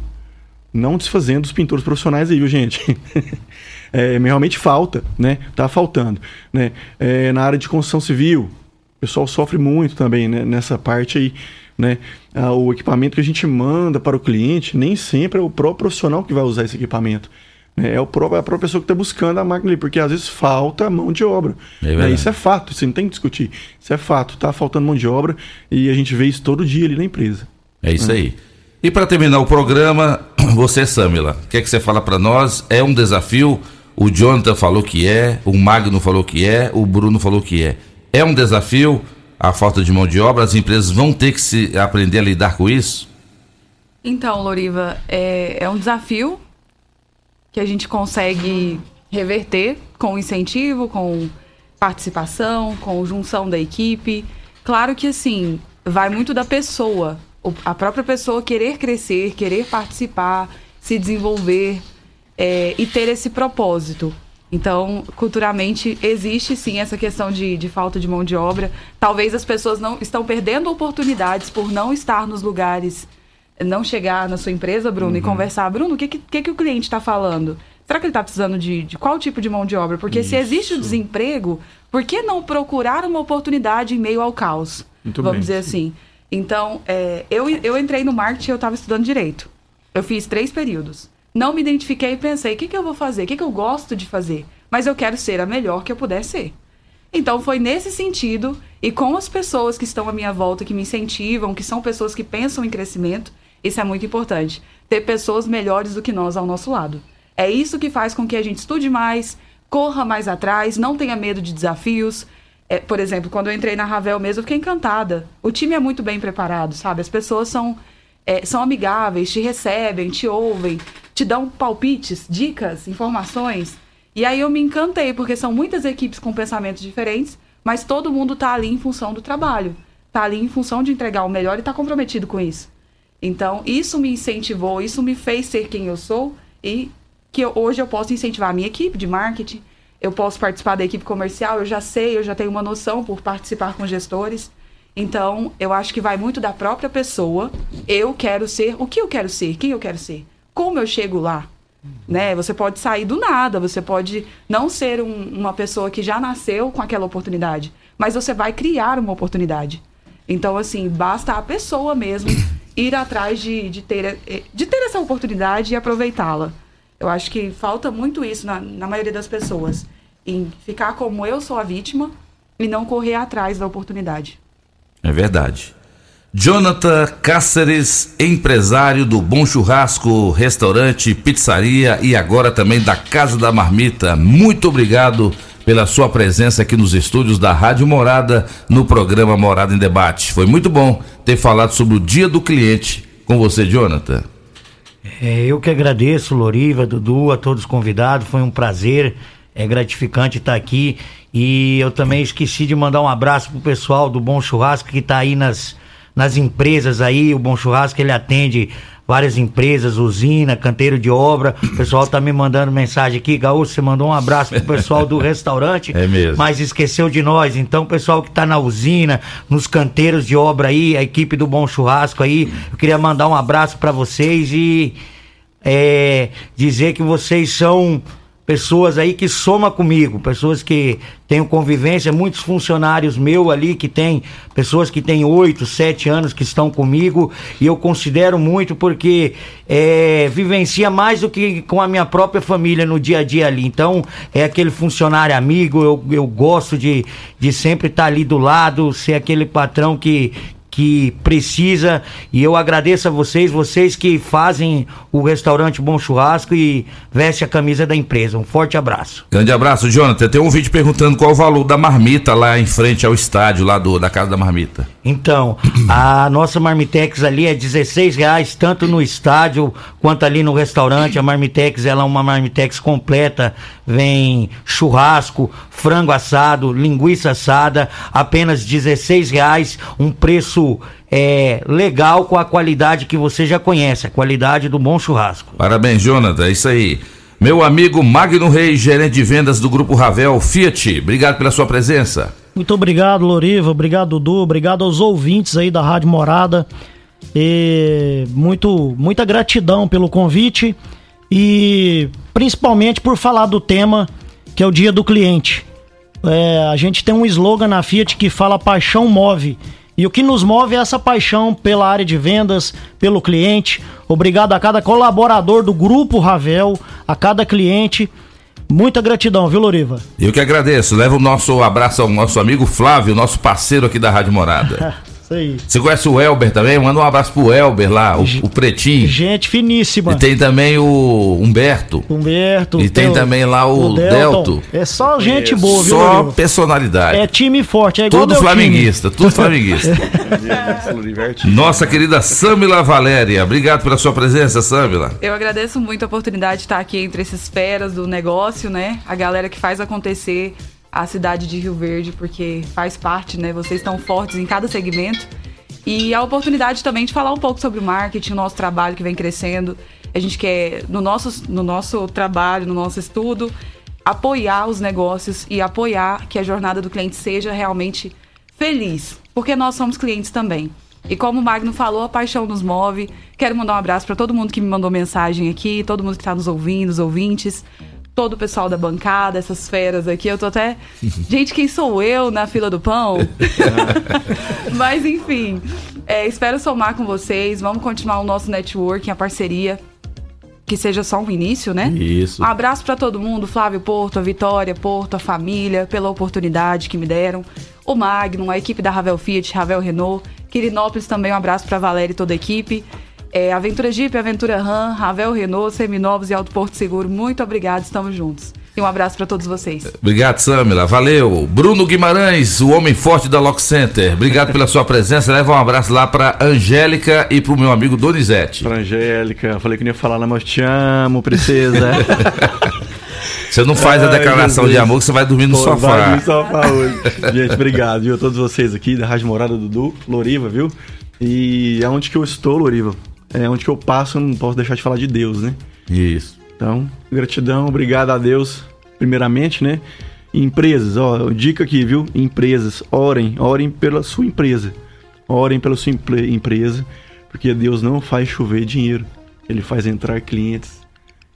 Não desfazendo os pintores profissionais aí, viu, gente? é, realmente falta, né? Tá faltando, né? É, na área de construção civil, o pessoal sofre muito também né? nessa parte aí, né? Ah, o equipamento que a gente manda para o cliente nem sempre é o próprio profissional que vai usar esse equipamento. Né? É o próprio, a própria pessoa que está buscando a máquina ali, porque às vezes falta mão de obra. É né? Isso é fato, isso não tem que discutir. Isso é fato, está faltando mão de obra e a gente vê isso todo dia ali na empresa. É isso aí. E para terminar o programa, você, Samila, o que, é que você fala para nós? É um desafio? O Jonathan falou que é, o Magno falou que é, o Bruno falou que é. É um desafio a falta de mão de obra? As empresas vão ter que se aprender a lidar com isso? Então, Loriva, é, é um desafio que a gente consegue reverter com incentivo, com participação, com junção da equipe. Claro que assim, vai muito da pessoa, a própria pessoa querer crescer, querer participar, se desenvolver é, e ter esse propósito. Então, culturalmente, existe sim essa questão de, de falta de mão de obra. Talvez as pessoas não estão perdendo oportunidades por não estar nos lugares, não chegar na sua empresa, Bruno, uhum. e conversar. Bruno, o que, que, que o cliente está falando? Será que ele está precisando de, de qual tipo de mão de obra? Porque Isso. se existe o desemprego, por que não procurar uma oportunidade em meio ao caos? Muito vamos bem. dizer assim. Então, é, eu, eu entrei no marketing e eu estava estudando direito. Eu fiz três períodos não me identifiquei e pensei: o que, que eu vou fazer? O que, que eu gosto de fazer? Mas eu quero ser a melhor que eu puder ser. Então foi nesse sentido e com as pessoas que estão à minha volta, que me incentivam, que são pessoas que pensam em crescimento, isso é muito importante. Ter pessoas melhores do que nós ao nosso lado. É isso que faz com que a gente estude mais, corra mais atrás, não tenha medo de desafios. É, por exemplo, quando eu entrei na Ravel mesmo, eu fiquei encantada. O time é muito bem preparado, sabe? As pessoas são, é, são amigáveis, te recebem, te ouvem te dão palpites, dicas, informações. E aí eu me encantei, porque são muitas equipes com pensamentos diferentes, mas todo mundo está ali em função do trabalho. Está ali em função de entregar o melhor e está comprometido com isso. Então, isso me incentivou, isso me fez ser quem eu sou e que eu, hoje eu posso incentivar a minha equipe de marketing, eu posso participar da equipe comercial, eu já sei, eu já tenho uma noção por participar com gestores. Então, eu acho que vai muito da própria pessoa. Eu quero ser o que eu quero ser, quem eu quero ser como eu chego lá? Né? Você pode sair do nada, você pode não ser um, uma pessoa que já nasceu com aquela oportunidade, mas você vai criar uma oportunidade. Então, assim, basta a pessoa mesmo ir atrás de, de, ter, de ter essa oportunidade e aproveitá-la. Eu acho que falta muito isso na, na maioria das pessoas, em ficar como eu sou a vítima e não correr atrás da oportunidade. É verdade. Jonathan Cáceres, empresário do Bom Churrasco, restaurante, pizzaria e agora também da Casa da Marmita. Muito obrigado pela sua presença aqui nos estúdios da Rádio Morada no programa Morada em Debate. Foi muito bom ter falado sobre o Dia do Cliente com você, Jonathan. É, eu que agradeço, Loriva, Dudu, a todos os convidados. Foi um prazer, é gratificante estar aqui. E eu também esqueci de mandar um abraço pro pessoal do Bom Churrasco que está aí nas nas empresas aí, o Bom Churrasco ele atende várias empresas, usina, canteiro de obra. O pessoal tá me mandando mensagem aqui, Gaúcho, você mandou um abraço pro pessoal do restaurante, é mesmo. mas esqueceu de nós. Então, o pessoal que tá na usina, nos canteiros de obra aí, a equipe do Bom Churrasco aí, eu queria mandar um abraço para vocês e é, dizer que vocês são pessoas aí que soma comigo, pessoas que tenho convivência, muitos funcionários meu ali que tem pessoas que têm oito, sete anos que estão comigo e eu considero muito porque é, vivencia mais do que com a minha própria família no dia a dia ali. Então é aquele funcionário amigo, eu, eu gosto de, de sempre estar ali do lado, ser aquele patrão que que precisa. E eu agradeço a vocês, vocês que fazem o restaurante Bom Churrasco e veste a camisa da empresa. Um forte abraço. Grande abraço, Jonathan. Tem um vídeo perguntando qual o valor da marmita lá em frente ao estádio, lá do, da Casa da Marmita. Então, a nossa Marmitex ali é 16 reais, tanto no estádio quanto ali no restaurante. A Marmitex ela é uma Marmitex completa. Vem churrasco, frango assado, linguiça assada, apenas 16 reais, um preço é, legal com a qualidade que você já conhece, a qualidade do bom churrasco. Parabéns, Jonathan. É isso aí. Meu amigo Magno Reis, gerente de vendas do Grupo Ravel Fiat. Obrigado pela sua presença. Muito obrigado, Loriva. Obrigado, Dudu. Obrigado aos ouvintes aí da Rádio Morada. E muito, muita gratidão pelo convite e principalmente por falar do tema que é o Dia do Cliente. É, a gente tem um slogan na Fiat que fala paixão move. E o que nos move é essa paixão pela área de vendas, pelo cliente. Obrigado a cada colaborador do Grupo Ravel, a cada cliente. Muita gratidão, viu, Loriva? Eu que agradeço. Leva o nosso abraço ao nosso amigo Flávio, nosso parceiro aqui da Rádio Morada. Isso aí. Você conhece o Elber também? Manda um abraço pro Elber lá, o, o Pretinho. Gente finíssima. E tem também o Humberto. Humberto. E tem também lá o, Delto. É só gente boa, viu, Só personalidade. É time forte, é igual Tudo meu time. flamenguista, tudo flamenguista. Nossa querida Samila Valéria, obrigado pela sua presença, Samila. Eu agradeço muito a oportunidade de estar aqui entre esses feras do negócio, né? A galera que faz acontecer a cidade de Rio Verde, porque faz parte, né? Vocês estão fortes em cada segmento. E a oportunidade também de falar um pouco sobre o marketing, o nosso trabalho que vem crescendo. A gente quer, no nosso, no nosso trabalho, no nosso estudo, apoiar os negócios e apoiar que a jornada do cliente seja realmente feliz, porque nós somos clientes também. E como o Magno falou, a paixão nos move. Quero mandar um abraço para todo mundo que me mandou mensagem aqui, todo mundo que está nos ouvindo, os ouvintes, todo o pessoal da bancada, essas feras aqui. Eu tô até. Gente, quem sou eu na fila do pão? Mas enfim, é, espero somar com vocês. Vamos continuar o nosso networking, a parceria. Que seja só um início, né? Isso. Um abraço para todo mundo, Flávio Porto, a Vitória Porto, a família, pela oportunidade que me deram. O Magnum, a equipe da Ravel Fiat, Ravel Renault. Quirinópolis também, um abraço para Valéria e toda a equipe. É, Aventura Jeep, Aventura Ram, Ravel Renault, Seminovos e Alto Porto Seguro. Muito obrigado, estamos juntos. E um abraço para todos vocês. Obrigado, Samila. Valeu. Bruno Guimarães, o homem forte da Lock Center. Obrigado pela sua presença. Leva um abraço lá pra Angélica e pro meu amigo Donizete. Pra Angélica, falei que não ia falar, mas eu te amo, princesa. Você não faz a Ai, declaração meu de amor que você vai dormir no Pô, sofá. Vai dormir no sofá hoje. Gente, obrigado, viu? A todos vocês aqui da Rádio Morada Dudu, Loriva, viu? E aonde que eu estou, Loriva? É onde que eu passo, eu não posso deixar de falar de Deus, né? Isso. Então, gratidão, obrigado a Deus, primeiramente, né? Empresas, ó, dica aqui, viu? Empresas, orem, orem pela sua empresa. Orem pela sua empresa, porque Deus não faz chover dinheiro, ele faz entrar clientes.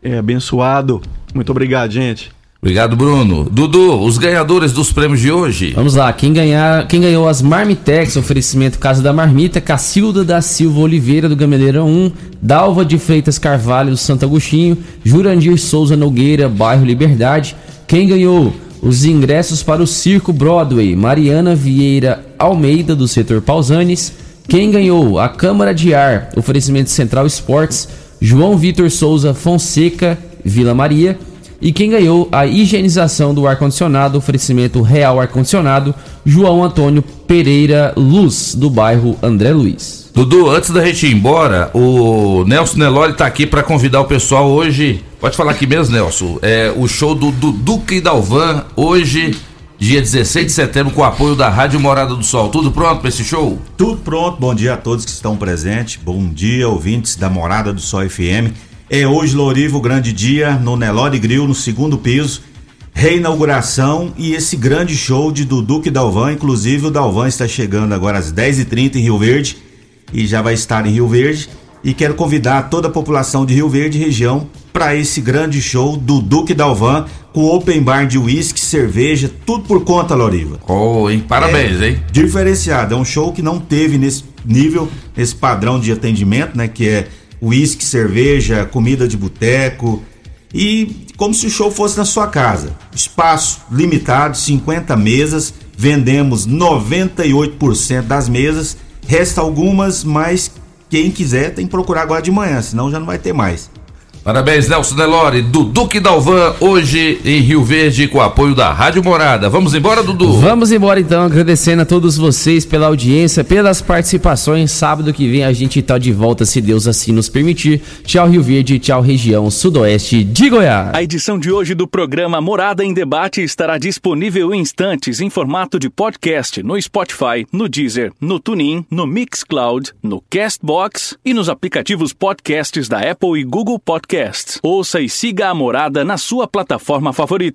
É abençoado. Muito obrigado, gente. Obrigado, Bruno. Dudu, os ganhadores dos prêmios de hoje. Vamos lá, quem, ganhar, quem ganhou as Marmitex, oferecimento Casa da Marmita, Cacilda da Silva Oliveira do Gameleira 1, Dalva de Freitas Carvalho do Santo Agostinho, Jurandir Souza Nogueira, bairro Liberdade. Quem ganhou os ingressos para o Circo Broadway, Mariana Vieira Almeida do setor Pausanes. Quem ganhou a Câmara de Ar, oferecimento Central Esportes, João Vitor Souza Fonseca, Vila Maria. E quem ganhou a higienização do ar-condicionado, oferecimento Real Ar-Condicionado, João Antônio Pereira Luz, do bairro André Luiz. Dudu, antes da gente ir embora, o Nelson Nelore tá aqui para convidar o pessoal hoje. Pode falar aqui mesmo, Nelson. É o show do Duduca e Dalvan, hoje, dia 16 de setembro, com o apoio da Rádio Morada do Sol. Tudo pronto para esse show? Tudo pronto, bom dia a todos que estão presentes. Bom dia, ouvintes da Morada do Sol FM. É hoje, Lorivo, o grande dia no Nelore Grill, no segundo piso. Reinauguração e esse grande show de Dudu e Dalvan. Inclusive, o Dalvan está chegando agora às 10h30 em Rio Verde e já vai estar em Rio Verde. E quero convidar toda a população de Rio Verde e região para esse grande show do Duque Dalvan com open bar de uísque, cerveja, tudo por conta, Loriva. Oh, hein? Parabéns, É, hein? Diferenciado, é um show que não teve nesse nível, nesse padrão de atendimento, né? Que é uísque, cerveja, comida de boteco e como se o show fosse na sua casa. Espaço limitado, 50 mesas, vendemos 98% das mesas, resta algumas, mas quem quiser tem que procurar agora de manhã, senão já não vai ter mais. Parabéns, Nelson Delore, do Duque Dalvan, hoje em Rio Verde, com o apoio da Rádio Morada. Vamos embora, Dudu? Vamos embora então, agradecendo a todos vocês pela audiência, pelas participações. Sábado que vem a gente tá de volta, se Deus assim nos permitir. Tchau, Rio Verde, tchau, região sudoeste de Goiás. A edição de hoje do programa Morada em Debate estará disponível em instantes em formato de podcast no Spotify, no Deezer, no TuneIn, no Mixcloud, no Castbox e nos aplicativos podcasts da Apple e Google Podcasts. Ouça e siga a Morada na sua plataforma favorita.